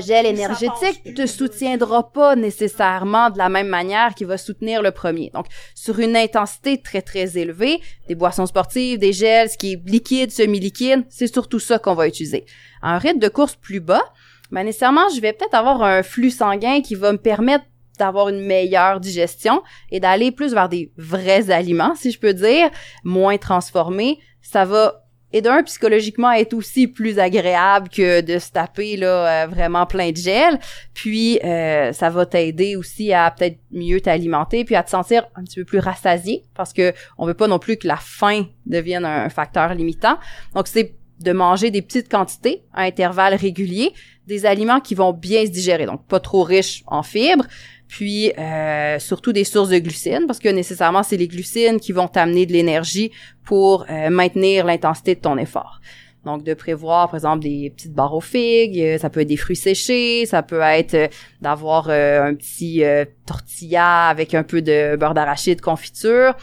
gel, Le énergétique plus, te soutiendra pas nécessairement de la même manière qu'il va soutenir le premier. Donc, sur une intensité très, très élevée, des boissons sportives, des gels, ce qui est liquide, semi-liquide, c'est surtout ça qu'on va utiliser. À un rythme de course plus bas, ben nécessairement, je vais peut-être avoir un flux sanguin qui va me permettre d'avoir une meilleure digestion et d'aller plus vers des vrais aliments, si je peux dire, moins transformés. Ça va et d'un psychologiquement être aussi plus agréable que de se taper là euh, vraiment plein de gel puis euh, ça va t'aider aussi à peut-être mieux t'alimenter puis à te sentir un petit peu plus rassasié parce que on veut pas non plus que la faim devienne un facteur limitant donc c'est de manger des petites quantités à intervalles réguliers des aliments qui vont bien se digérer donc pas trop riches en fibres puis euh, surtout des sources de glucides parce que nécessairement c'est les glucides qui vont t'amener de l'énergie pour euh, maintenir l'intensité de ton effort. Donc de prévoir par exemple des petites barres aux figues, euh, ça peut être des fruits séchés, ça peut être d'avoir un petit tortilla avec un peu de beurre d'arachide confiture.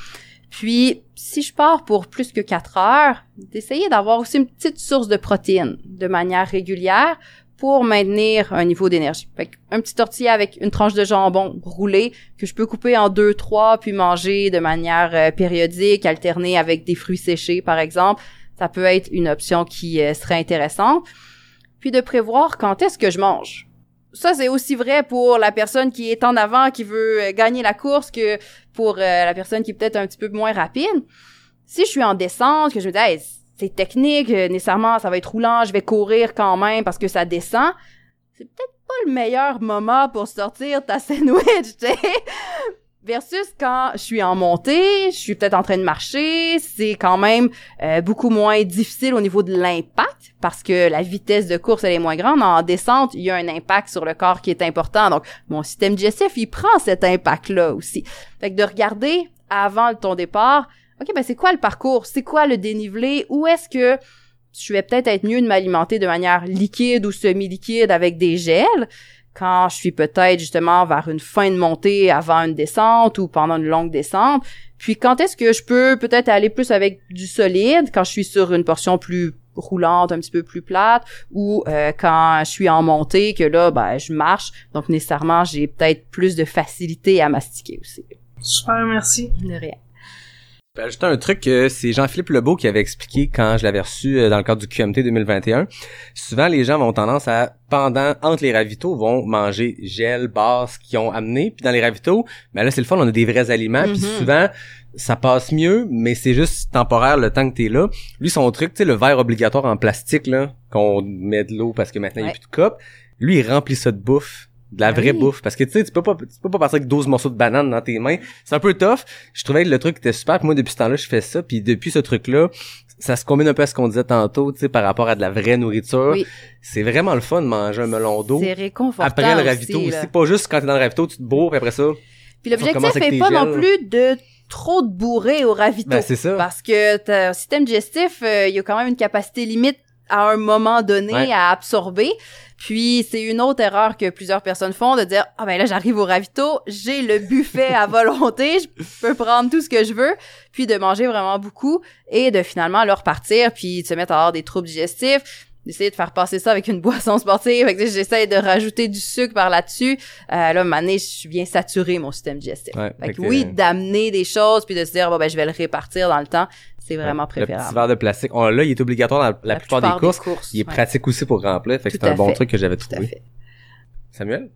Puis si je pars pour plus que 4 heures, d'essayer d'avoir aussi une petite source de protéines de manière régulière pour maintenir un niveau d'énergie. Un petit tortilla avec une tranche de jambon roulé que je peux couper en deux, trois, puis manger de manière euh, périodique, alterner avec des fruits séchés, par exemple. Ça peut être une option qui euh, serait intéressante. Puis de prévoir quand est-ce que je mange. Ça, c'est aussi vrai pour la personne qui est en avant, qui veut euh, gagner la course, que pour la personne qui est peut-être un petit peu moins rapide. Si je suis en descente, que je me dis, c'est technique, euh, nécessairement, ça va être roulant, je vais courir quand même parce que ça descend. C'est peut-être pas le meilleur moment pour sortir ta sandwich, tu. Versus quand je suis en montée, je suis peut-être en train de marcher, c'est quand même euh, beaucoup moins difficile au niveau de l'impact parce que la vitesse de course elle est moins grande. En descente, il y a un impact sur le corps qui est important. Donc mon système digestif, il prend cet impact-là aussi. Fait que de regarder avant ton départ, OK, ben c'est quoi le parcours? C'est quoi le dénivelé? Où est-ce que je vais peut-être être mieux de m'alimenter de manière liquide ou semi-liquide avec des gels quand je suis peut-être justement vers une fin de montée avant une descente ou pendant une longue descente? Puis quand est-ce que je peux peut-être aller plus avec du solide quand je suis sur une portion plus roulante, un petit peu plus plate, ou euh, quand je suis en montée, que là, ben, je marche? Donc nécessairement, j'ai peut-être plus de facilité à mastiquer aussi. Super, merci. De rien. Peux ajouter un truc que c'est Jean-Philippe Lebeau qui avait expliqué quand je l'avais reçu euh, dans le cadre du QMT 2021. Souvent, les gens vont tendance à, pendant, entre les ravitaux, vont manger gel, base qu'ils ont amené. Puis dans les ravitaux, ben là, c'est le fun, on a des vrais aliments. Puis Mhm. souvent, ça passe mieux, mais c'est juste temporaire le temps que t'es là. Lui, son truc, tu sais, le verre obligatoire en plastique, là, qu'on met de l'eau parce que maintenant, il n'y a Ouais. plus de coupe. Lui, il remplit ça de bouffe. De la Ben vraie oui. bouffe. Parce que, tu sais, tu peux pas, tu peux pas partir avec 12 morceaux de banane dans tes mains. C'est un peu tough. Je trouvais que le truc était super. Puis moi, depuis ce temps-là, je fais ça. Puis depuis ce truc-là, ça se combine un peu à ce qu'on disait tantôt, tu sais, par rapport à de la vraie nourriture. Oui. C'est vraiment le fun de manger un melon d'eau. C'est réconfortant Après le ravito aussi. là. Pas juste quand t'es dans le ravito, tu te bourres, après ça. Puis l'objectif commence avec est tes pas non plus de trop te bourrer au ravito. Ben, c'est ça. Parce que ton système digestif, euh, il y a quand même une capacité limite à un moment donné Ouais. à absorber. Puis c'est une autre erreur que plusieurs personnes font de dire ah ben là j'arrive au ravito, j'ai le buffet à volonté, je peux prendre tout ce que je veux, puis de manger vraiment beaucoup et de finalement leur repartir puis de se mettre à avoir des troubles digestifs d'essayer de faire passer ça avec une boisson sportive. J'essaie de rajouter du sucre par là-dessus. Euh, là, maintenant, je suis bien saturé, mon système digestif. Ouais, fait fait que que- oui, d'amener des choses puis de se dire, bon, ben, je vais le répartir dans le temps, c'est vraiment Le petit préférable. verre de plastique. On, là, il est obligatoire dans la, plupart, des courses. Il est ouais. pratique aussi pour remplir. Fait que c'est un bon fait. truc que j'avais Tout à trouvé. fait. Samuel?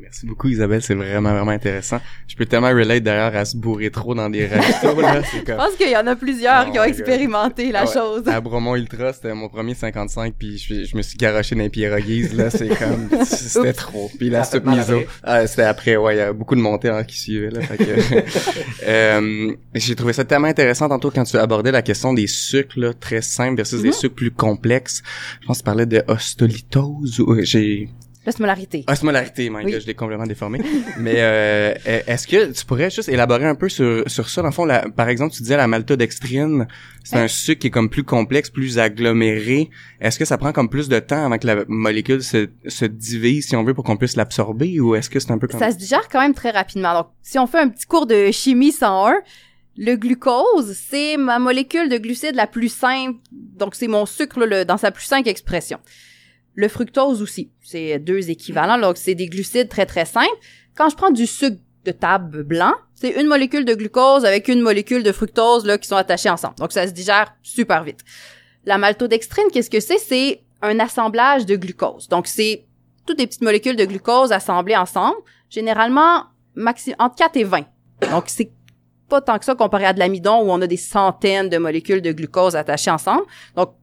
Merci beaucoup Isabelle, c'est vraiment vraiment intéressant. Je peux tellement relate d'ailleurs à se bourrer trop dans des restos là, c'est Je comme pense qu'il y en a plusieurs Oh qui ont expérimenté la Ah ouais. chose. À Bromont Ultra, c'était mon premier 55 puis je, je me suis garoché dans les pierogies là, c'est comme c'était trop. Puis la soupe miso, ah, c'était après ouais, il y a beaucoup de montées hein, qui suivaient là, fait que euh, j'ai trouvé ça tellement intéressant tantôt quand tu abordais la question des sucres là, très simples versus des sucres plus complexes. Je pense que tu parlais de ostolitose ou j'ai L'osmolarité. Osmolarité, my Oui. God, je l'ai complètement déformé. Mais euh, est-ce que tu pourrais juste élaborer un peu sur, sur ça? Dans le fond, la- par exemple, tu disais la maltodextrine, c'est un sucre qui est comme plus complexe, plus aggloméré. Est-ce que ça prend comme plus de temps avant que la molécule se, se divise, si on veut, pour qu'on puisse l'absorber? Ou est-ce que c'est un peu comme... Ça se digère quand même très rapidement. Donc, si on fait un petit cours de chimie 101, le glucose, c'est ma molécule de glucides la plus simple. Donc, c'est mon sucre là, le- dans sa plus simple expression. Le fructose aussi, c'est deux équivalents. Donc, c'est des glucides très, très simples. Quand je prends du sucre de table blanc, c'est une molécule de glucose avec une molécule de fructose là, qui sont attachées ensemble. Donc, ça se digère super vite. La maltodextrine, qu'est-ce que c'est? C'est un assemblage de glucose. Donc, c'est toutes des petites molécules de glucose assemblées ensemble, généralement maxi entre 4 et 20. Donc, c'est pas tant que ça comparé à de l'amidon où on a des centaines de molécules de glucose attachées ensemble. Donc,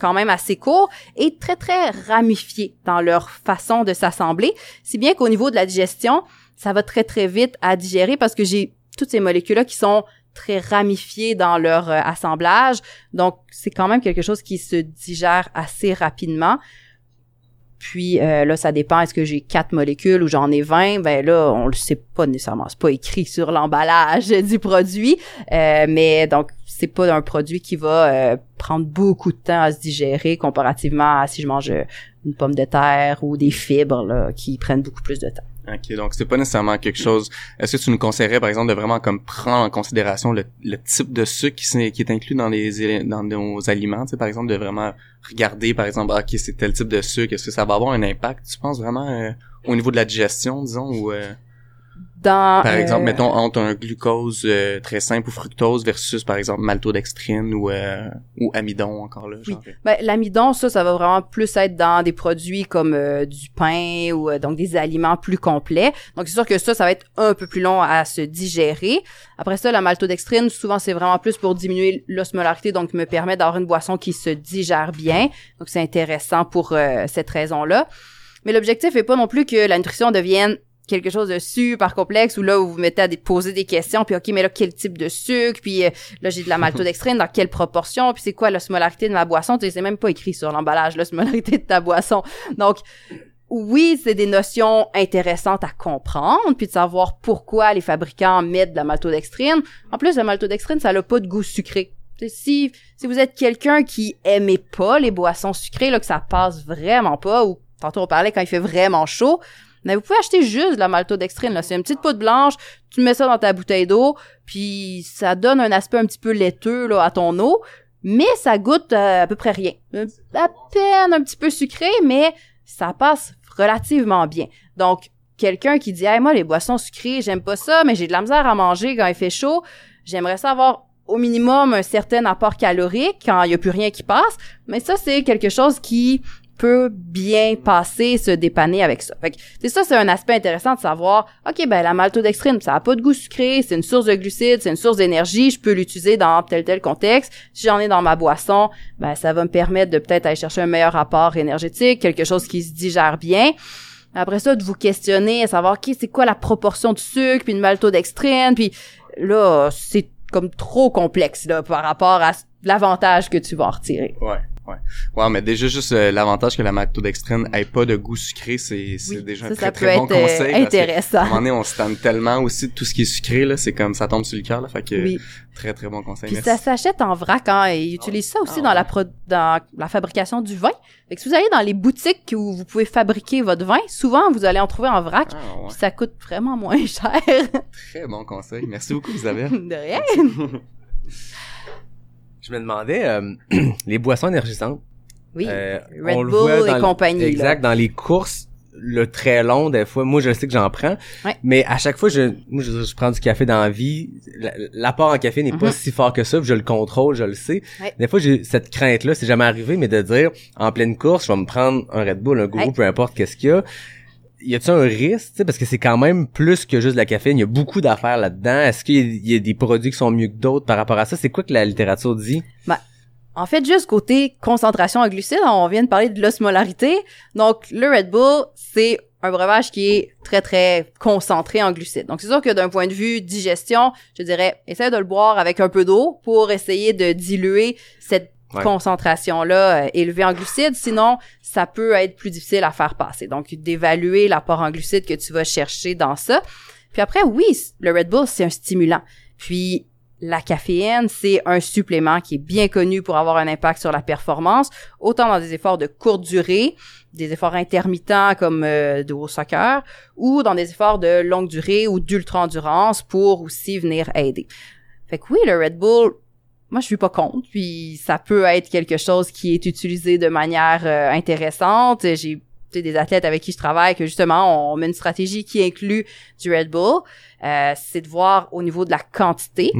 quand même assez court et très, très ramifiés dans leur façon de s'assembler. Si bien qu'au niveau de la digestion, ça va très, très vite à digérer parce que j'ai toutes ces molécules-là qui sont très ramifiées dans leur euh, assemblage. Donc, c'est quand même quelque chose qui se digère assez rapidement. Puis euh, là, ça dépend. Est-ce que j'ai quatre molécules ou j'en ai 20? Ben là, on le sait pas nécessairement. C'est pas écrit sur l'emballage du produit. Euh, mais donc, c'est pas un produit qui va euh, prendre beaucoup de temps à se digérer comparativement à si je mange euh, une pomme de terre ou des fibres là, qui prennent beaucoup plus de temps. Ok, donc c'est pas nécessairement quelque chose. Est-ce que tu nous conseillerais, par exemple, de vraiment comme prendre en considération le, type de sucre qui, est inclus dans les dans nos aliments, tu sais, par exemple, de vraiment regarder, par exemple, ah, ok, c'est tel type de sucre, est-ce que ça va avoir un impact, tu penses vraiment euh, au niveau de la digestion, disons, ou euh, Dans, par exemple, euh, mettons entre un glucose euh, très simple ou fructose versus, par exemple, maltodextrine ou euh, ou amidon encore là. Oui. Ben, l'amidon, ça, ça va vraiment plus être dans des produits comme euh, du pain ou euh, donc des aliments plus complets. Donc, c'est sûr que ça, ça va être un peu plus long à se digérer. Après ça, la maltodextrine, souvent, c'est vraiment plus pour diminuer l'osmolarité, donc me permet d'avoir une boisson qui se digère bien. Donc, c'est intéressant pour euh, cette raison-là. Mais l'objectif est pas non plus que la nutrition devienne quelque chose de super complexe où là où vous vous mettez à poser des questions puis ok mais là quel type de sucre? Puis euh, là j'ai de la maltodextrine dans quelle proportion? Puis c'est quoi l'osmolarité de ma boisson? Tu sais, c'est même pas écrit sur l'emballage l'osmolarité de ta boisson donc oui, c'est des notions intéressantes à comprendre, puis de savoir pourquoi les fabricants mettent de la maltodextrine. En plus, la maltodextrine, ça n'a pas de goût sucré. Si, si vous êtes quelqu'un qui aimait pas les boissons sucrées, là, que ça passe vraiment pas, ou tantôt on parlait quand il fait vraiment chaud, mais vous pouvez acheter juste de la maltodextrine. Là. C'est une petite poudre blanche, tu mets ça dans ta bouteille d'eau, puis ça donne un aspect un petit peu laiteux là, à ton eau, mais ça goûte euh, à peu près rien. Euh, À peine un petit peu sucré, mais ça passe relativement bien. Donc, quelqu'un qui dit hey, moi les boissons sucrées j'aime pas ça mais j'ai de la misère à manger quand il fait chaud j'aimerais ça avoir au minimum un certain apport calorique quand il y a plus rien qui passe mais ça c'est quelque chose qui peut bien passer se dépanner avec ça. Fait que c'est ça c'est un aspect intéressant de savoir ok ben la maltodextrine ça a pas de goût sucré c'est une source de glucides c'est une source d'énergie je peux l'utiliser dans tel tel contexte. Si j'en ai dans ma boisson ben ça va me permettre de peut-être aller chercher un meilleur apport énergétique quelque chose qui se digère bien. Après ça, de vous questionner, à savoir, OK, c'est quoi la proportion de sucre, puis de maltodextrine, puis là, c'est comme trop complexe, là, par rapport à l'avantage que tu vas en retirer. Ouais, ouais. Ouais, mais déjà juste euh, l'avantage que la maltodextrine ait pas de goût sucré, c'est Oui, déjà ça, un très ça très peut bon être, euh, conseil. que, À un intéressant. moment donné, on se tente tellement aussi de tout ce qui est sucré là, c'est comme ça tombe sur le cœur là, fait que Oui. très très bon conseil. Puis Merci. ça s'achète en vrac, hein, et ils utilisent ça aussi Ah, dans ouais. la pro- dans la fabrication du vin. Fait que si vous allez dans les boutiques où vous pouvez fabriquer votre vin, souvent, vous allez en trouver en vrac, Ah, ouais. puis ça coûte vraiment moins cher. Très bon conseil. Merci beaucoup Isabelle. de rien. Je me demandais, euh, les boissons énergisantes. Oui. euh, Red on le Bull voit et compagnie, là. Exact, dans les courses, le très long, des fois, moi je sais que j'en prends. Ouais. Mais à chaque fois, je, moi, je, je prends du café dans la vie. La- L'apport en café n'est pas Mhm. si fort que ça, puis je le contrôle, je le sais. Ouais. Des fois, j'ai cette crainte-là, c'est jamais arrivé, mais de dire, en pleine course, je vais me prendre un Red Bull, un gourou, Ouais. peu importe qu'est-ce qu'il y a. y a-t-il un risque, parce que c'est quand même plus que juste de la caféine, il y a beaucoup d'affaires là-dedans. Est-ce qu'il y y a des produits qui sont mieux que d'autres par rapport à ça? C'est quoi que la littérature dit? En fait, juste côté concentration en glucides, on vient de parler de l'osmolarité. Donc, le Red Bull, c'est un breuvage qui est très, très concentré en glucides. Donc, c'est sûr que d'un point de vue digestion, je dirais, essaye de le boire avec un peu d'eau pour essayer de diluer cette Concentration-là euh, élevée en glucides. Sinon, ça peut être plus difficile à faire passer. Donc, d'évaluer l'apport en glucides que tu vas chercher dans ça. Puis après, oui, le Red Bull, c'est un stimulant. Puis, la caféine, c'est un supplément qui est bien connu pour avoir un impact sur la performance, autant dans des efforts de courte durée, des efforts intermittents comme euh, de haut soccer, ou dans des efforts de longue durée ou d'ultra-endurance pour aussi venir aider. Fait que oui, le Red Bull, moi je suis pas contre, puis ça peut être quelque chose qui est utilisé de manière euh, intéressante. J'ai des athlètes avec qui je travaille que justement on met une stratégie qui inclut du Red Bull. Euh, c'est de voir au niveau de la quantité.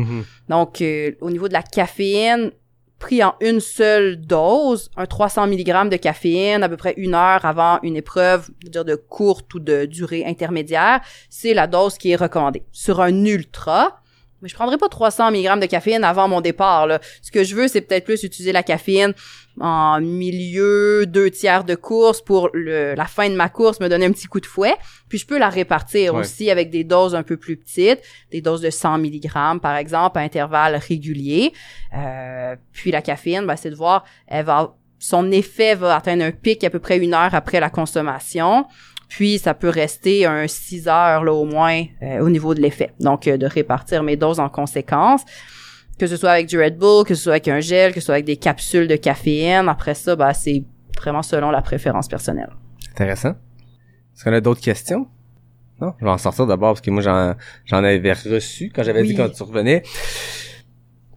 Donc, euh, au niveau de la caféine, pris en une seule dose, un 300 mg de caféine à peu près une heure avant une épreuve, je veux dire de courte ou de durée intermédiaire, c'est la dose qui est recommandée. Sur un ultra, mais je prendrai pas 300 mg de caféine avant mon départ. Là. Ce que je veux, c'est peut-être plus utiliser la caféine en milieu, deux tiers de course pour le, la fin de ma course, me donner un petit coup de fouet. Puis je peux la répartir Ouais. aussi avec des doses un peu plus petites, des doses de 100 mg par exemple, à intervalles réguliers. Euh, puis la caféine, ben, c'est de voir, elle va, son effet va atteindre un pic à peu près une heure après la consommation. Puis ça peut rester un 6 heures là au moins euh, au niveau de l'effet. Donc euh, de répartir mes doses en conséquence. Que ce soit avec du Red Bull, que ce soit avec un gel, que ce soit avec des capsules de caféine. Après ça, ben, c'est vraiment selon la préférence personnelle. Intéressant. Est-ce qu'on a d'autres questions? Non? Je vais en sortir d'abord parce que moi, j'en, j'en avais reçu quand j'avais Oui. dit quand tu revenais.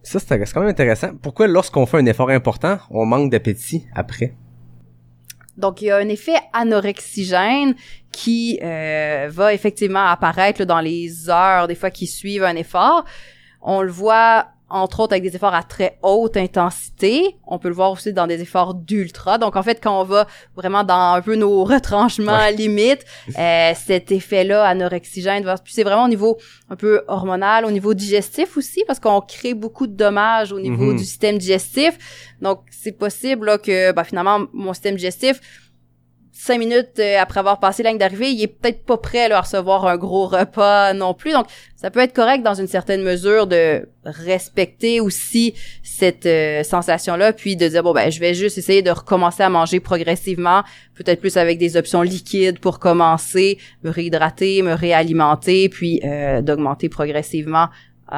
Ça, c'est quand même intéressant. Pourquoi, lorsqu'on fait un effort important, on manque d'appétit après? Donc, il y a un effet anorexigène qui euh, va effectivement apparaître dans les heures, des fois, qui suivent un effort. On le voit, entre autres, avec des efforts à très haute intensité. On peut le voir aussi dans des efforts d'ultra. Donc, en fait, quand on va vraiment dans un peu nos retranchements limites, euh, cet effet-là anorexigène, va- puis c'est vraiment au niveau un peu hormonal, au niveau digestif aussi, parce qu'on crée beaucoup de dommages au niveau Mhm. du système digestif. Donc, c'est possible là, que bah, finalement, mon système digestif, cinq minutes euh, après avoir passé la ligne d'arrivée, il est peut-être pas prêt là, à recevoir un gros repas non plus. Donc, ça peut être correct dans une certaine mesure de respecter aussi cette euh, sensation-là, puis de dire, bon, ben, je vais juste essayer de recommencer à manger progressivement, peut-être plus avec des options liquides pour commencer, me réhydrater, me réalimenter, puis euh, d'augmenter progressivement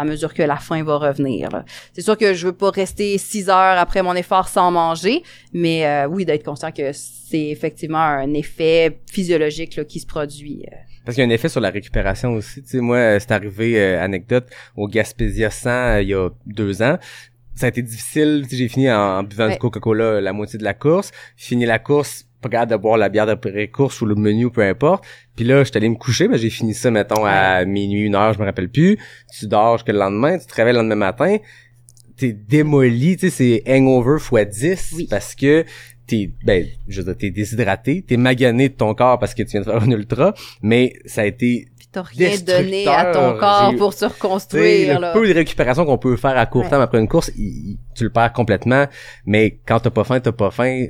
à mesure que la faim va revenir. C'est sûr que je veux pas rester six heures après mon effort sans manger, mais euh, oui, d'être conscient que c'est effectivement un effet physiologique là, qui se produit. euh. Parce qu'il y a un effet sur la récupération aussi. Tu sais, moi, euh, c'est arrivé, euh, anecdote, au Gaspésia 100 euh, il y a deux ans. Ça a été difficile. J'ai fini en, en buvant Ouais. du Coca-Cola la moitié de la course. Fini la course, pas capable de boire la bière d'après-course ou le menu, peu importe. Puis là, j'étais allé me coucher, mais j'ai fini ça, mettons, à minuit, une heure, je me rappelle plus. Tu dors jusqu'à le lendemain, tu te réveilles le lendemain matin, t'es démoli, tu sais, c'est hangover x 10 Oui. parce que t'es, ben, je veux dire, t'es déshydraté, t'es magané de ton corps parce que tu viens de faire un ultra, mais ça a été t'as rien donné à ton corps pour se reconstruire. le peu de récupération qu'on peut faire à court Ouais. terme après une course, il- il- tu le perds complètement. Mais quand t'as pas faim, t'as pas faim.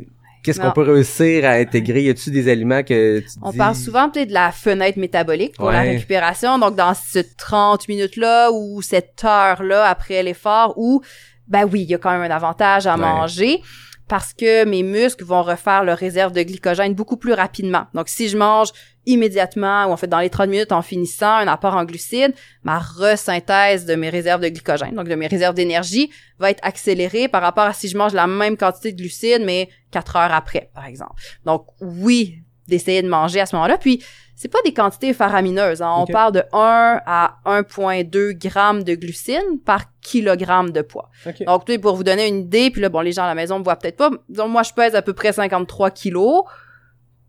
Qu'est-ce qu'on peut réussir à intégrer? Y a-tu des aliments que tu On dis- parle souvent peut-être de la fenêtre métabolique pour la récupération. Donc, dans ce 30 minutes-là ou cette heure-là après l'effort où, ben oui, il y a quand même un avantage à Ouais. manger parce que mes muscles vont refaire leur réserve de glycogène beaucoup plus rapidement. Donc, si je mange immédiatement ou en fait dans les 30 minutes en finissant un apport en glucides, ma resynthèse de mes réserves de glycogène, donc de mes réserves d'énergie, va être accélérée par rapport à si je mange la même quantité de glucides, mais 4 heures après, par exemple. Donc, oui, d'essayer de manger à ce moment-là. Puis, c'est pas des quantités faramineuses. hein. On parle de 1 à 1,2 grammes de glucides par kilogramme de poids. Ok. Donc, tu sais, pour vous donner une idée, puis là, bon, les gens à la maison me voient peut-être pas. Donc, moi, je pèse à peu près 53 kilos.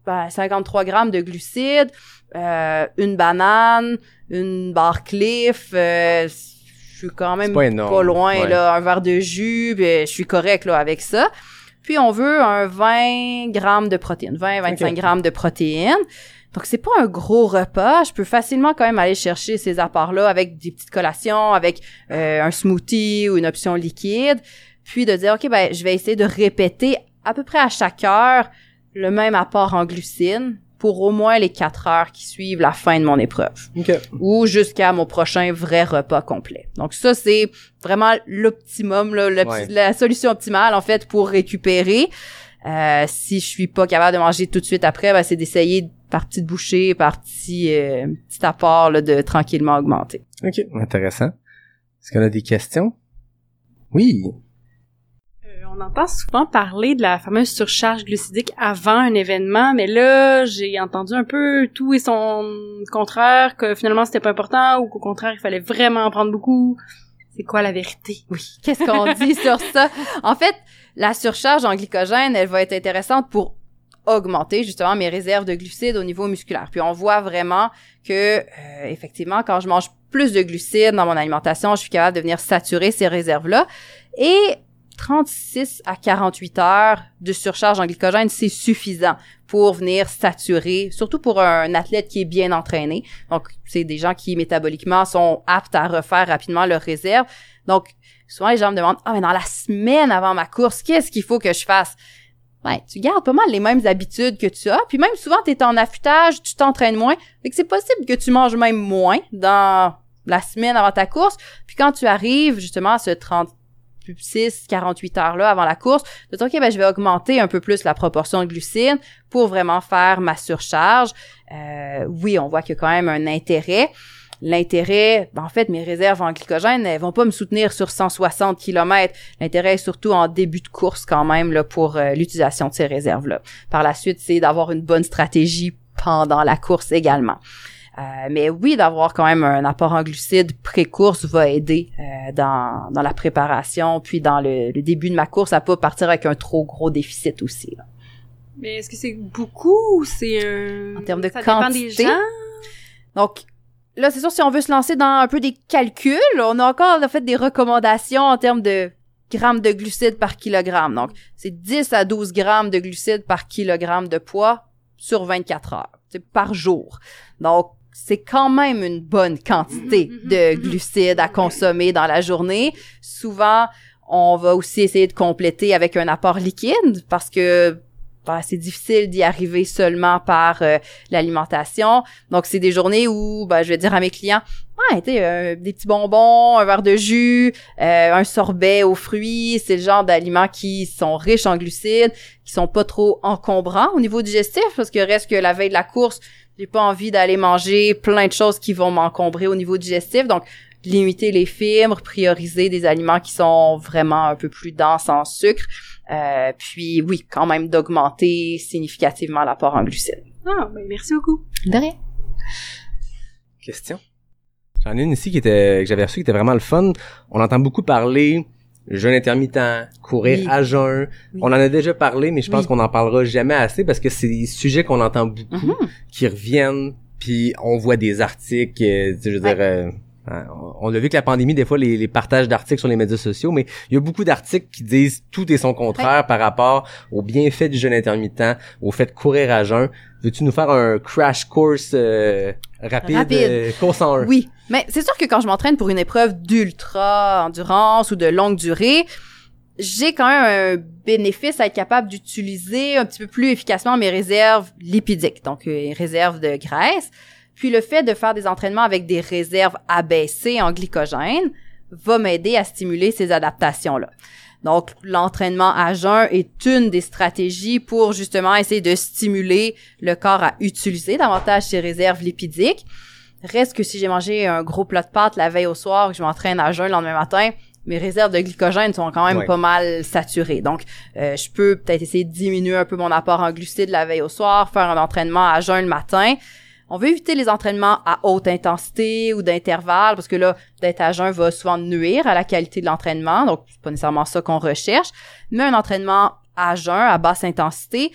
Ben, 53 grammes de glucides, euh, une banane, une barre Cliff, euh, je suis quand même pas loin, ouais. là, un verre de jus, ben, je suis correct, là, avec ça. Puis on veut un 20 grammes de protéines, 20-25 Ok. grammes de protéines. Donc c'est pas un gros repas. Je peux facilement quand même aller chercher ces apports-là avec des petites collations, avec euh, un smoothie ou une option liquide. Puis de dire ok ben je vais essayer de répéter à peu près à chaque heure le même apport en glucides pour au moins les quatre heures qui suivent la fin de mon épreuve OK. ou jusqu'à mon prochain vrai repas complet. Donc ça, c'est vraiment l'optimum, là, le- Ouais. la solution optimale, en fait, pour récupérer. Euh, si je suis pas capable de manger tout de suite après, ben, c'est d'essayer par petites bouchées, par petits, euh, petit apport là, de tranquillement augmenter. OK. Intéressant. Est-ce qu'on a des questions? Oui. On entend souvent parler de la fameuse surcharge glucidique avant un événement, mais là, j'ai entendu un peu tout et son contraire, que finalement c'était pas important ou qu'au contraire il fallait vraiment en prendre beaucoup. C'est quoi la vérité? Oui. Qu'est-ce qu'on dit sur ça? En fait, la surcharge en glycogène, elle va être intéressante pour augmenter justement mes réserves de glucides au niveau musculaire. Puis on voit vraiment que euh, effectivement quand je mange plus de glucides dans mon alimentation, je suis capable de venir saturer ces réserves-là et 36 à 48 heures de surcharge en glycogène, c'est suffisant pour venir saturer, surtout pour un athlète qui est bien entraîné. Donc, c'est des gens qui métaboliquement sont aptes à refaire rapidement leurs réserves. Donc, souvent les gens me demandent "Ah, mais dans la semaine avant ma course, qu'est-ce qu'il faut que je fasse Ouais, tu gardes pas mal les mêmes habitudes que tu as, puis même souvent tu es en affûtage, tu t'entraînes moins, que c'est possible que tu manges même moins dans la semaine avant ta course, puis quand tu arrives justement à ce 36 48 heures là avant la course, de dire OK, ben je vais augmenter un peu plus la proportion de glucides pour vraiment faire ma surcharge. Euh, oui, on voit qu'il y a quand même un intérêt. L'intérêt, ben, en fait, mes réserves en glycogène, elles vont pas me soutenir sur 160 km. L'intérêt est surtout en début de course quand même là, pour euh, l'utilisation de ces réserves-là. Par la suite, c'est d'avoir une bonne stratégie pendant la course également. Euh, mais oui, d'avoir quand même un apport en glucides pré-course va aider euh, dans, dans la préparation, puis dans le, le début de ma course, à pas partir avec un trop gros déficit aussi. là. Mais est-ce que c'est beaucoup ou c'est un... En termes de ça dépend quantité? des gens? Donc, là, c'est sûr, si on veut se lancer dans un peu des calculs, on a encore en fait des recommandations en termes de grammes de glucides par kilogramme. Donc, c'est 10 à 12 grammes de glucides par kilogramme de poids sur 24 heures, c'est par jour. Donc, c'est quand même une bonne quantité de glucides à consommer dans la journée. Souvent, on va aussi essayer de compléter avec un apport liquide parce que ben, c'est difficile d'y arriver seulement par euh, l'alimentation. Donc, c'est des journées où ben, je vais dire à mes clients, ouais, tu sais, euh, des petits bonbons, un verre de jus, euh, un sorbet aux fruits, c'est le genre d'aliments qui sont riches en glucides, qui sont pas trop encombrants au niveau digestif, parce que reste que la veille de la course, j'ai pas envie d'aller manger plein de choses qui vont m'encombrer au niveau digestif. Donc, limiter les fibres, prioriser des aliments qui sont vraiment un peu plus denses en sucre. Euh, puis oui, quand même d'augmenter significativement l'apport en glucides. Ah, ben merci beaucoup. De rien. Question? J'en ai une ici qui était, que j'avais reçue qui était vraiment le fun. On entend beaucoup parler jeûne intermittent, courir Oui. à jeun. Oui. On en a déjà parlé, mais je pense Oui. qu'on en parlera jamais assez parce que c'est des sujets qu'on entend beaucoup, Mhm. qui reviennent, puis on voit des articles, euh, je veux Ouais. dire, euh, hein, on a vu que la pandémie, des fois, les, les partages d'articles sur les médias sociaux, mais il y a beaucoup d'articles qui disent tout et son contraire par rapport aux bienfaits du jeûne intermittent, au fait de courir à jeun. Veux-tu nous faire un crash course euh, rapide, Rapide. euh, course en un? Oui, mais c'est sûr que quand je m'entraîne pour une épreuve d'ultra endurance ou de longue durée, j'ai quand même un bénéfice à être capable d'utiliser un petit peu plus efficacement mes réserves lipidiques, donc euh, les réserves de graisse. Puis le fait de faire des entraînements avec des réserves abaissées en glycogène va m'aider à stimuler ces adaptations-là. Donc, l'entraînement à jeun est une des stratégies pour justement essayer de stimuler le corps à utiliser davantage ses réserves lipidiques. Reste que si j'ai mangé un gros plat de pâtes la veille au soir, que je m'entraîne à jeun le lendemain matin, mes réserves de glycogène sont quand même Ouais. pas mal saturées. Donc, euh, je peux peut-être essayer de diminuer un peu mon apport en glucides la veille au soir, faire un entraînement à jeun le matin. On veut éviter les entraînements à haute intensité ou d'intervalle parce que là, d'être à jeun va souvent nuire à la qualité de l'entraînement. Donc, c'est pas nécessairement ça qu'on recherche. Mais un entraînement à jeun, à basse intensité,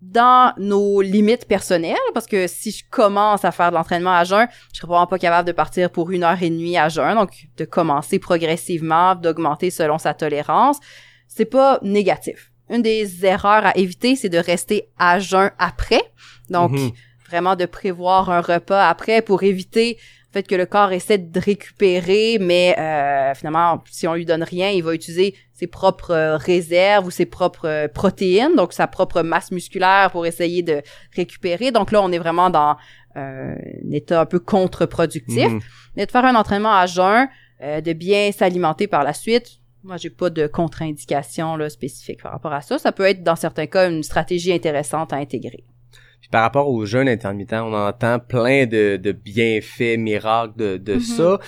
dans nos limites personnelles, parce que si je commence à faire de l'entraînement à jeun, je serais probablement pas capable de partir pour une heure et demie à jeun, donc de commencer progressivement, d'augmenter selon sa tolérance, c'est pas négatif. une des erreurs à éviter, c'est de rester à jeun après. Donc, Mhm. Vraiment de prévoir un repas après pour éviter le fait que le corps essaie de récupérer, mais euh, finalement, si on lui donne rien, il va utiliser ses propres euh, réserves ou ses propres euh, protéines, donc sa propre masse musculaire pour essayer de récupérer. Donc là, on est vraiment dans euh, un état un peu contre-productif. Mhm. Mais de faire un entraînement à jeun, euh, de bien s'alimenter par la suite, moi, j'ai pas de contre-indication là, spécifique par rapport à ça. Ça peut être, dans certains cas, une stratégie intéressante à intégrer. Puis par rapport au jeûne intermittent, on entend plein de, de bienfaits, miracles de, de Mhm. ça.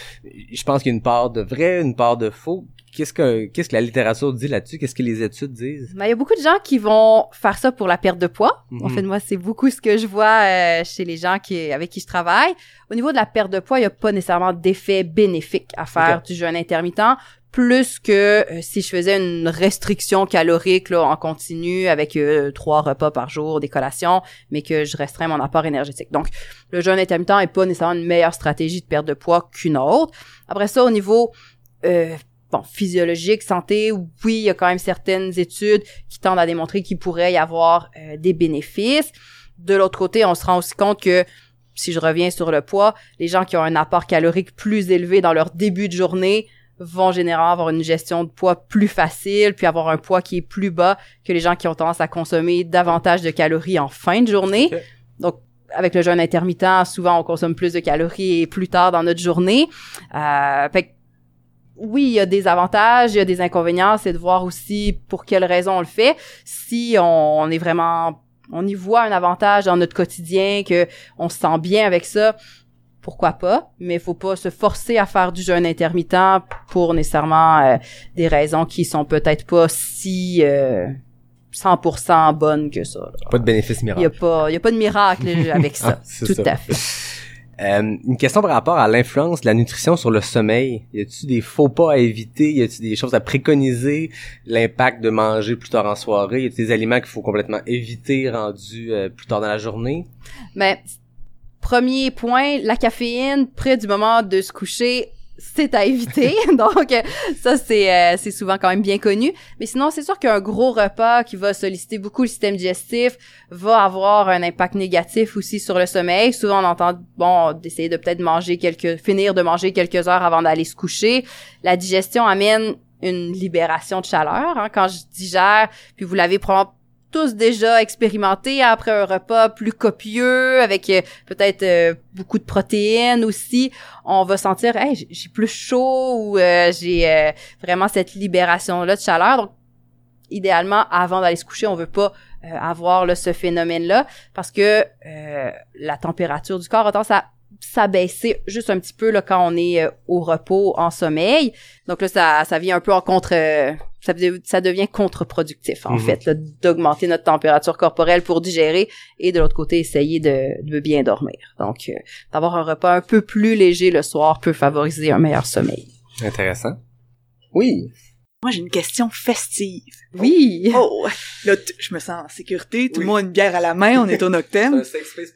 Je pense qu'il y a une part de vrai, une part de faux. Qu'est-ce que qu'est-ce que la littérature dit là-dessus? Qu'est-ce que les études disent? Mais il y a beaucoup de gens qui vont faire ça pour la perte de poids. En Mhm. fait, moi, c'est beaucoup ce que je vois euh, chez les gens qui, avec qui je travaille. Au niveau de la perte de poids, il n'y a pas nécessairement d'effet bénéfique à faire du jeûne intermittent, plus que euh, si je faisais une restriction calorique là, en continu avec euh, trois repas par jour, des collations, mais que je restreins mon apport énergétique. Donc, le jeûne intermittent est pas nécessairement une meilleure stratégie de perte de poids qu'une autre. Après ça, au niveau euh, bon, physiologique, santé, oui, il y a quand même certaines études qui tendent à démontrer qu'il pourrait y avoir euh, des bénéfices. De l'autre côté, on se rend aussi compte que si je reviens sur le poids, les gens qui ont un apport calorique plus élevé dans leur début de journée vont généralement avoir une gestion de poids plus facile, puis avoir un poids qui est plus bas que les gens qui ont tendance à consommer davantage de calories en fin de journée. Donc, avec le jeûne intermittent, souvent on consomme plus de calories et plus tard dans notre journée. Euh, fait que oui, il y a des avantages, il y a des inconvénients, c'est de voir aussi pour quelles raisons on le fait. Si on, on est vraiment, on y voit un avantage dans notre quotidien, que on se sent bien avec ça, pourquoi pas, mais faut pas se forcer à faire du jeûne intermittent pour nécessairement euh, des raisons qui sont peut-être pas si euh, 100% bonnes que ça. là. Pas de bénéfice Il y a miracle. pas, il y a pas de miracle avec ça. Ah, Tout ça. à fait. Euh, une question par rapport à l'influence de la nutrition sur le sommeil. Y a-t-il des faux pas à éviter? Y a-t-il des choses à préconiser? L'impact de manger plus tard en soirée? Y a-t-il des aliments qu'il faut complètement éviter rendus euh, plus tard dans la journée? Mais premier point, la caféine près du moment de se coucher, c'est à éviter. Donc ça c'est euh, c'est souvent quand même bien connu. Mais sinon c'est sûr qu'un gros repas qui va solliciter beaucoup le système digestif va avoir un impact négatif aussi sur le sommeil. Souvent on entend bon d'essayer de peut-être manger quelques finir de manger quelques heures avant d'aller se coucher. La digestion amène une libération de chaleur hein, quand je digère. Puis vous l'avez probablement tous déjà expérimenté après un repas plus copieux avec euh, peut-être euh, beaucoup de protéines aussi. On va sentir j'ai- plus chaud ou euh, j'ai vraiment cette libération là de chaleur. Donc idéalement avant d'aller se coucher on veut pas avoir ce phénomène là parce que la température du corps a tendance à s'abaisser juste un petit peu là quand on est euh, au repos en sommeil donc là ça ça vient un peu en contre euh, ça, devient- ça devient contre-productif en Mhm. fait là, d'augmenter notre température corporelle pour digérer et de l'autre côté essayer de, de bien dormir donc euh, d'avoir un repas un peu plus léger le soir peut favoriser un meilleur sommeil Intéressant. Oui. Moi, j'ai une question festive. oui Oh, là, t- je me sens en sécurité. Tout le monde a une bière à la main. On est au Noctem.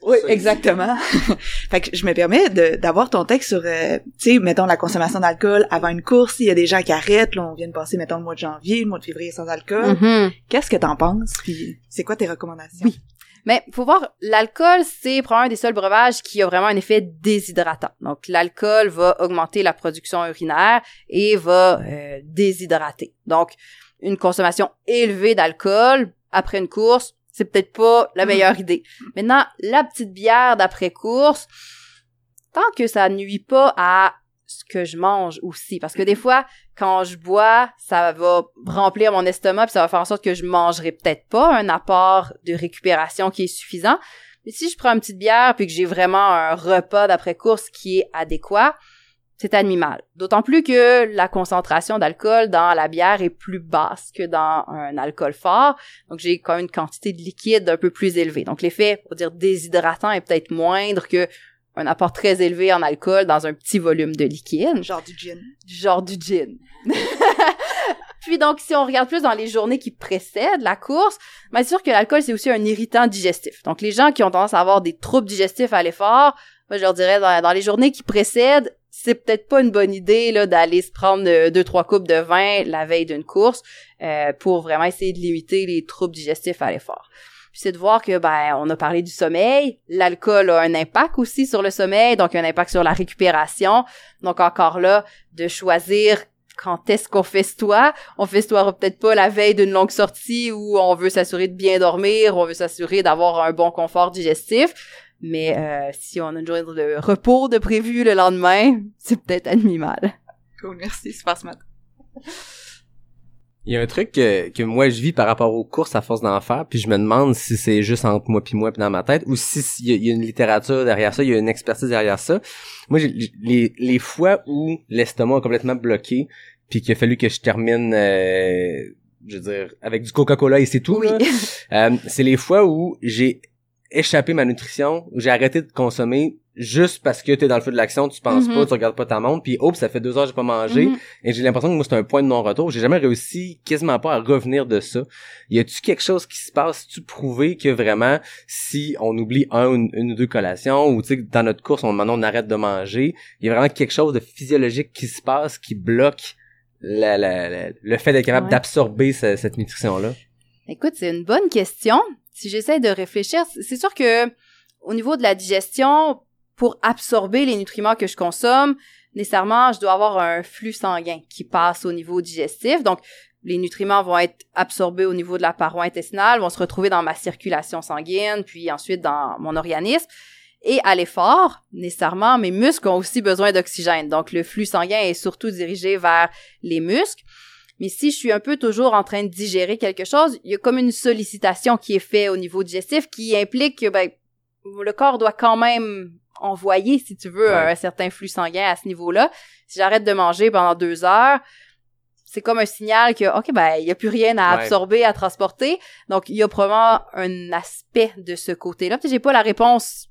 Oui, exactement. fait que je me permets d'avoir ton texte sur, euh, tu sais, mettons la consommation d'alcool avant une course. Il y a des gens qui arrêtent. Là, on vient de passer, mettons, le mois de janvier, le mois de février sans alcool. Mhm. Qu'est-ce que t'en penses? Puis, c'est quoi tes recommandations? Oui. Mais faut voir, l'alcool, c'est probablement un des seuls breuvages qui a vraiment un effet déshydratant. Donc, l'alcool va augmenter la production urinaire et va euh, déshydrater. Donc, une consommation élevée d'alcool après une course, c'est peut-être pas la meilleure idée. Maintenant, la petite bière d'après course, tant que ça nuit pas à ce que je mange aussi, parce que des fois, quand je bois, ça va remplir mon estomac, puis ça va faire en sorte que je mangerai peut-être pas un apport de récupération qui est suffisant. Mais si je prends une petite bière puis que j'ai vraiment un repas d'après course qui est adéquat, c'est à demi-mal. D'autant plus que la concentration d'alcool dans la bière est plus basse que dans un alcool fort. Donc, j'ai quand même une quantité de liquide un peu plus élevée. Donc, l'effet, pour dire déshydratant, est peut-être moindre que un apport très élevé en alcool dans un petit volume de liquide. Genre du gin. Genre du gin. Puis donc, si on regarde plus dans les journées qui précèdent la course, c'est sûr que l'alcool, c'est aussi un irritant digestif. Donc, les gens qui ont tendance à avoir des troubles digestifs à l'effort, moi, je leur dirais, dans, dans les journées qui précèdent, c'est peut-être pas une bonne idée là d'aller se prendre euh, deux trois coupes de vin la veille d'une course euh, pour vraiment essayer de limiter les troubles digestifs à l'effort. Puis c'est de voir que ben on a parlé du sommeil, l'alcool a un impact aussi sur le sommeil, donc un impact sur la récupération. Donc encore là de choisir quand est-ce qu'on festoie. On festoiera peut-être pas la veille d'une longue sortie où on veut s'assurer de bien dormir, on veut s'assurer d'avoir un bon confort digestif. Mais euh, si on a une journée de repos de prévu le lendemain, c'est peut-être à. Cool, merci, super smart. Il y a un truc que, que moi je vis par rapport aux courses à force d'en faire, puis je me demande si c'est juste entre moi puis moi puis dans ma tête, ou si il y, a une littérature derrière ça, il y a une expertise derrière ça. Moi, les, les fois où l'estomac est complètement bloqué, puis qu'il a fallu que je termine, euh, je veux dire, avec du Coca-Cola et c'est tout. Oui. euh, c'est les fois où j'ai échappé ma nutrition, où j'ai arrêté de consommer juste parce que t'es dans le feu de l'action, tu penses pas, mm-hmm. tu regardes pas ta montre, puis oups, ça fait deux heures que j'ai pas mangé, mm-hmm. et j'ai l'impression que moi c'est un point de non-retour. J'ai jamais réussi quasiment pas à revenir de ça. Y a-tu quelque chose qui se passe, tu prouvé que vraiment, si on oublie un, une, ou deux collations, ou tu sais, dans notre course, on maintenant on arrête de manger, il y a vraiment quelque chose de physiologique qui se passe, qui bloque la, la, le fait d'être capable d'absorber cette nutrition-là? Écoute, c'est une bonne question. Si j'essaie de réfléchir, c'est sûr que au niveau de la digestion, pour absorber les nutriments que je consomme, nécessairement, je dois avoir un flux sanguin qui passe au niveau digestif. Donc, les nutriments vont être absorbés au niveau de la paroi intestinale, vont se retrouver dans ma circulation sanguine, puis ensuite dans mon organisme. Et à l'effort, nécessairement, mes muscles ont aussi besoin d'oxygène. Donc, le flux sanguin est surtout dirigé vers les muscles. Mais si je suis un peu toujours en train de digérer quelque chose, il y a comme une sollicitation qui est faite au niveau digestif qui implique que ben, le corps doit quand même envoyer, si tu veux, un, certain flux sanguin à ce niveau-là. Si j'arrête de manger pendant deux heures, c'est comme un signal que, OK, ben, il n'y a plus rien à absorber, à transporter. Donc, il y a probablement un aspect de ce côté-là. Peut-être j'ai pas la réponse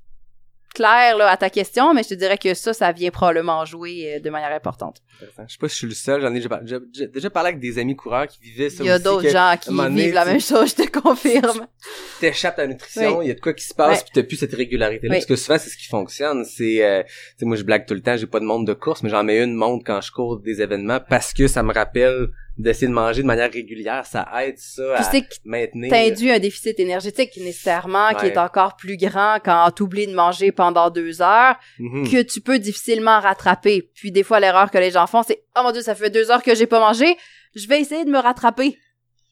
clair là, à ta question, mais je te dirais que ça, ça vient probablement jouer euh, de manière importante. Je sais pas si je suis le seul, j'en ai déjà, déjà parlé avec des amis coureurs qui vivaient ça Il y a d'autres gens qui vivent la même chose, je te confirme. Tu t'échappes ta nutrition, il y a de quoi qui se passe, puis t'as plus cette régularité-là. Parce que souvent, c'est ce qui fonctionne. C'est, euh, moi, je blague tout le temps, j'ai pas de montre de course, mais j'en mets une montre quand je cours des événements parce que ça me rappelle d'essayer de manger de manière régulière, ça aide ça à maintenir. T'induis un déficit énergétique nécessairement qui est encore plus grand quand t'oublies de manger pendant deux heures mhm. que tu peux difficilement rattraper. Puis des fois l'erreur que les gens font c'est oh mon dieu ça fait deux heures que j'ai pas mangé, je vais essayer de me rattraper.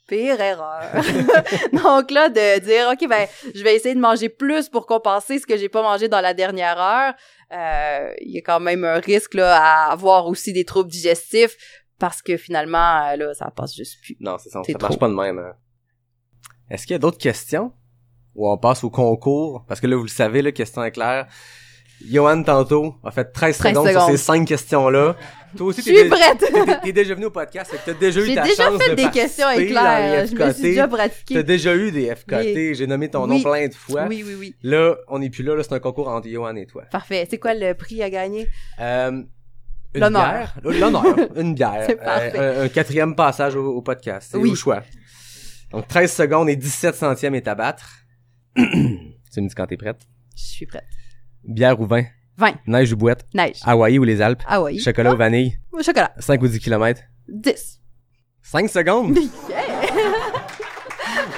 Pire erreur. Donc là de dire ok ben je vais essayer de manger plus pour compenser ce que j'ai pas mangé dans la dernière heure. Euh, il y a quand même un risque là à avoir aussi des troubles digestifs parce que finalement, euh, là, ça passe juste plus. Non, c'est ça, ça marche pas de même. Hein. Est-ce qu'il y a d'autres questions? Ou on passe au concours? Parce que là, vous le savez, la question est claire. Johan, tantôt, a fait 13, secondes, sur ces 5 questions-là. Toi aussi, t'es, prête. t'es, déjà venu au podcast, t'as déjà eu ta chance de J'ai déjà fait des questions éclairs. Je me suis déjà pratiqué. T'as déjà eu des FKT. J'ai nommé ton nom plein de fois. Oui, oui, oui. Là, on n'est plus là. Là, c'est un concours entre Johan et toi. Parfait. C'est quoi le prix à gagner? Euh, L'honneur. L'honneur. Une bière. C'est euh, un, quatrième passage au, podcast. C'est oui. au choix. Donc 13 secondes et 17 centièmes est à battre. tu me dis quand t'es prête? Je suis prête. Bière ou vin? Vin. Neige ou boîte? Neige. Hawaï ou les Alpes? Hawaï. Chocolat ou vanille? Chocolat. 5 ou 10 km? 10. 5 secondes?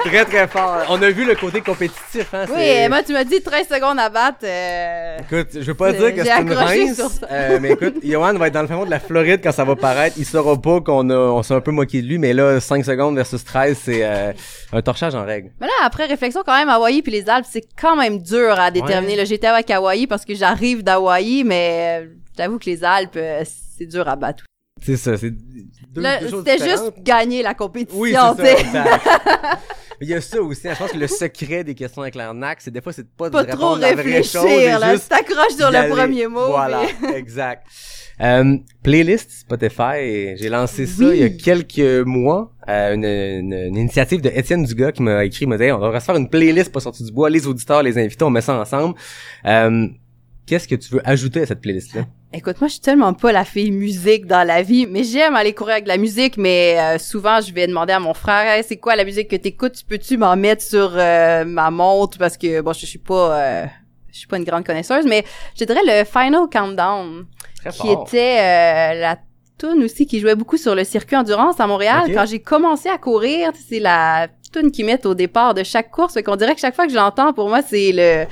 très très fort. On a vu le côté compétitif. Hein, oui, moi tu m'as dit 13 secondes à battre. Euh, écoute, je veux pas dire que c'est une rince, euh, mais écoute, Johan va être dans le fond de la Floride quand ça va paraître. Il saura pas qu'on a, on s'est un peu moqué de lui, mais là 5 secondes versus 13, c'est euh, un torchage en règle. Mais là après réflexion quand même, Hawaï puis les Alpes, c'est quand même dur à déterminer. Là, j'étais avec Hawaï parce que j'arrive d'Hawaï, mais j'avoue que les Alpes, c'est dur à battre. C'est ça, c'est C'était juste gagner la compétition, oui, c'est ça, il y a ça aussi. Hein, je pense que le secret des questions avec l'arnaque, c'est des fois, c'est pas, pas de trop la vraie chose. Là, juste t'accroches sur le premier mot. Voilà, exact. Euh, playlist Spotify, j'ai lancé ça il y a quelques mois. Euh, une, une, initiative de Étienne Dugas qui m'a écrit, m'a dit on devrait se faire une playlist pour sortir du bois, les auditeurs, les invités, on met ça ensemble. Euh, Qu'est-ce que tu veux ajouter à cette playlist-là? Écoute, moi, je suis tellement pas la fille musique dans la vie, mais j'aime aller courir avec la musique, mais euh, souvent, je vais demander à mon frère, c'est quoi la musique que t'écoutes? Peux-tu m'en mettre sur euh, ma montre? Parce que, bon, je suis pas... Euh, je suis pas une grande connaisseuse, mais je dirais le Final Countdown, Très qui fort. était euh, la tune aussi qui jouait beaucoup sur le circuit endurance à Montréal. Quand j'ai commencé à courir, c'est la tune qu'ils mettent au départ de chaque course. Fait qu'on dirait que chaque fois que je l'entends, pour moi, c'est le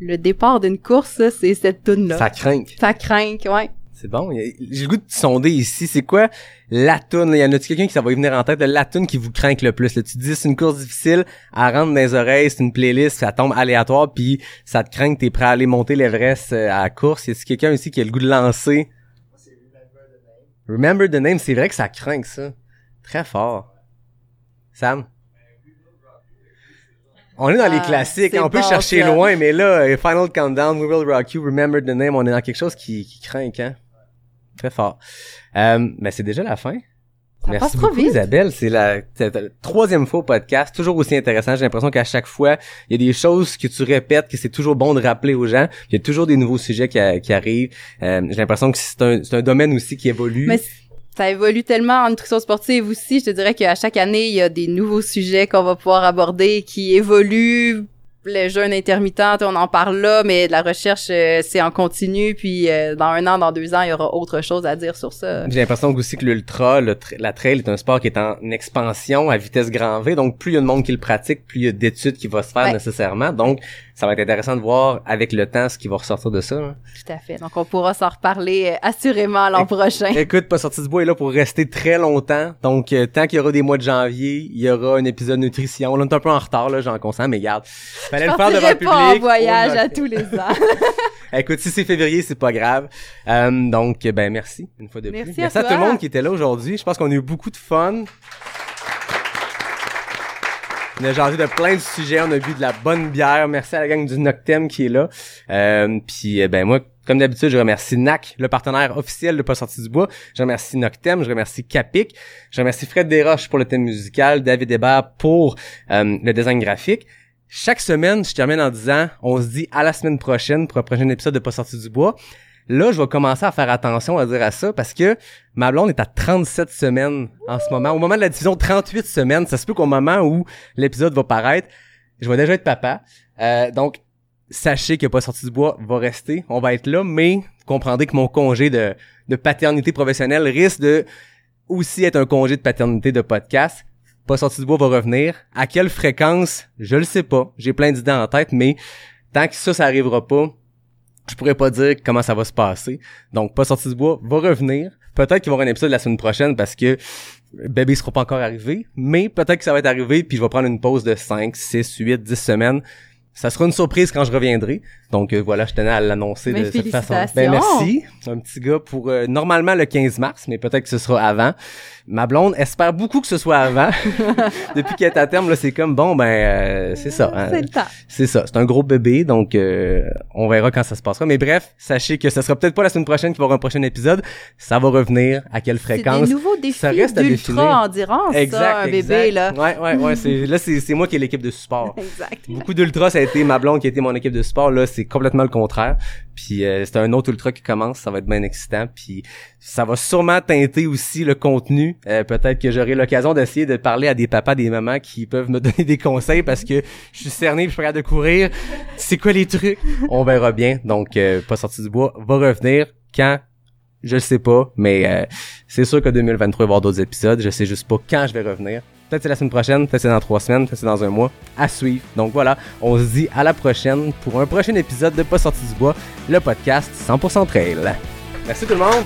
le départ d'une course, c'est cette tune là. Ça craint. Ça craint, ouais. C'est bon. J'ai le goût de sonder ici. C'est quoi la toune? Il y en a-tu quelqu'un qui ça va y venir en tête? La toune qui vous craint le plus? Là? Tu dis c'est une course difficile, à rendre dans les oreilles, c'est une playlist, ça tombe aléatoire, puis ça te craint que t'es prêt à aller monter l'Everest euh, à la course. Y a-tu quelqu'un ici qui a le goût de lancer? Remember the name, c'est vrai que ça craint ça. Très fort. Sam? On est dans les Ah, classiques, hein, on peut bon, chercher ça. loin, mais là, euh, Final Countdown, We Will Rock You, Remember the Name, on est dans quelque chose qui, qui craint, hein? Très fort. Euh, mais c'est déjà la fin. Ça Merci passe trop beaucoup, vite. Isabelle. C'est la, la troisième fois au podcast, toujours aussi intéressant. J'ai l'impression qu'à chaque fois, il y a des choses que tu répètes, que c'est toujours bon de rappeler aux gens. Il y a toujours des nouveaux sujets qui, a- qui arrivent. Euh, J'ai l'impression que c'est un, un domaine aussi qui évolue. Mais ça évolue tellement en nutrition sportive aussi. Je te dirais qu'à chaque année, il y a des nouveaux sujets qu'on va pouvoir aborder qui évoluent. Le jeûne intermittent, on en parle là, mais la recherche, euh, c'est en continu. Puis euh, dans un an, dans deux ans, il y aura autre chose à dire sur ça. J'ai l'impression aussi que l'ultra, tra- la trail est un sport qui est en expansion à vitesse grand V. Donc, plus il y a de monde qui le pratique, plus il y a d'études qui vont se faire Ouais. nécessairement. Donc, ça va être intéressant de voir avec le temps ce qui va ressortir de ça. hein. Tout à fait. Donc on pourra s'en reparler euh, assurément l'an prochain. Écoute, Pas sorti du bois est là pour rester très longtemps. Donc, euh, tant qu'il y aura des mois de janvier, il y aura un épisode nutrition. Là, on est un peu en retard, là, j'en consens, mais garde. Fallait Je le faire devant le pas public. en voyage à tous les ans. Écoute, si c'est février, c'est pas grave. Euh, donc, ben merci une fois de Merci plus. à merci à, toi. tout le monde qui était là aujourd'hui. Je pense qu'on a eu beaucoup de fun. On a jasé de plein de sujets, on a bu de la bonne bière. Merci à la gang du Noctem qui est là. Euh, puis euh, ben moi, comme d'habitude, je remercie NAC, le partenaire officiel de Pas sorti du bois. Je remercie Noctem, je remercie Capic, je remercie Fred Desroches pour le thème musical, David Hébert pour euh, le design graphique. Chaque semaine, je termine en disant, on se dit à la semaine prochaine pour un prochain épisode de Pas sorti du bois. Là, je vais commencer à faire attention à dire à ça parce que ma blonde est à 37 semaines en ce moment. Au moment de la diffusion, 38 semaines. Ça se peut qu'au moment où l'épisode va paraître, je vais déjà être papa. Euh, donc, sachez que Pas sorti du bois va rester. On va être là, mais comprendrez que mon congé de, de paternité professionnelle risque de aussi être un congé de paternité de podcast. Pas sorti du bois va revenir. À quelle fréquence? Je le sais pas. J'ai plein d'idées en tête, mais tant que ça, ça arrivera pas, je pourrais pas dire comment ça va se passer. Donc, pas sorti du bois va revenir. Peut-être qu'il va y avoir un épisode la semaine prochaine parce que bébé sera pas encore arrivé, mais peut-être que ça va être arrivé puis je vais prendre une pause de 5, 6, 8, 10 semaines. Ça sera une surprise quand je reviendrai. Donc euh, voilà, je tenais à l'annoncer Mais de cette façon. Ben merci. Un petit gars pour euh, normalement le 15 mars, mais peut-être que ce sera avant. Ma blonde espère beaucoup que ce soit avant. Depuis qu'elle est à terme, là, c'est comme bon ben euh, c'est ça. hein. C'est le temps. C'est ça, c'est un gros bébé, donc euh, on verra quand ça se passera. Mais bref, sachez que ça sera peut-être pas la semaine prochaine qu'il va y avoir un prochain épisode. Ça va revenir, à quelle C'est fréquence. des nouveaux défis ça reste d'ultra endurance, ça, un bébé, là. Ouais, ouais, ouais. c'est, là, c'est, c'est moi qui ai l'équipe de support. Exact. Beaucoup d'ultra, ça a été ma blonde qui a été mon équipe de support. Là, c'est complètement le contraire. Puis euh, c'est un autre ultra qui commence, ça va être bien excitant. Puis ça va sûrement teinter aussi le contenu. Euh, peut-être que j'aurai l'occasion d'essayer de parler à des papas, des mamans qui peuvent me donner des conseils parce que je suis cerné, je suis prêt de courir. C'est quoi les trucs? On verra bien. Donc, euh, pas sorti du bois, va revenir quand? Je sais pas, mais euh, c'est sûr que 2023 il va avoir d'autres épisodes. Je sais juste pas quand je vais revenir. Peut-être c'est la semaine prochaine, peut-être c'est dans trois semaines, peut-être c'est dans un mois. À suivre. Donc voilà, on se dit à la prochaine pour un prochain épisode de Pas sorti du bois, le podcast 100% trail. Merci tout le monde.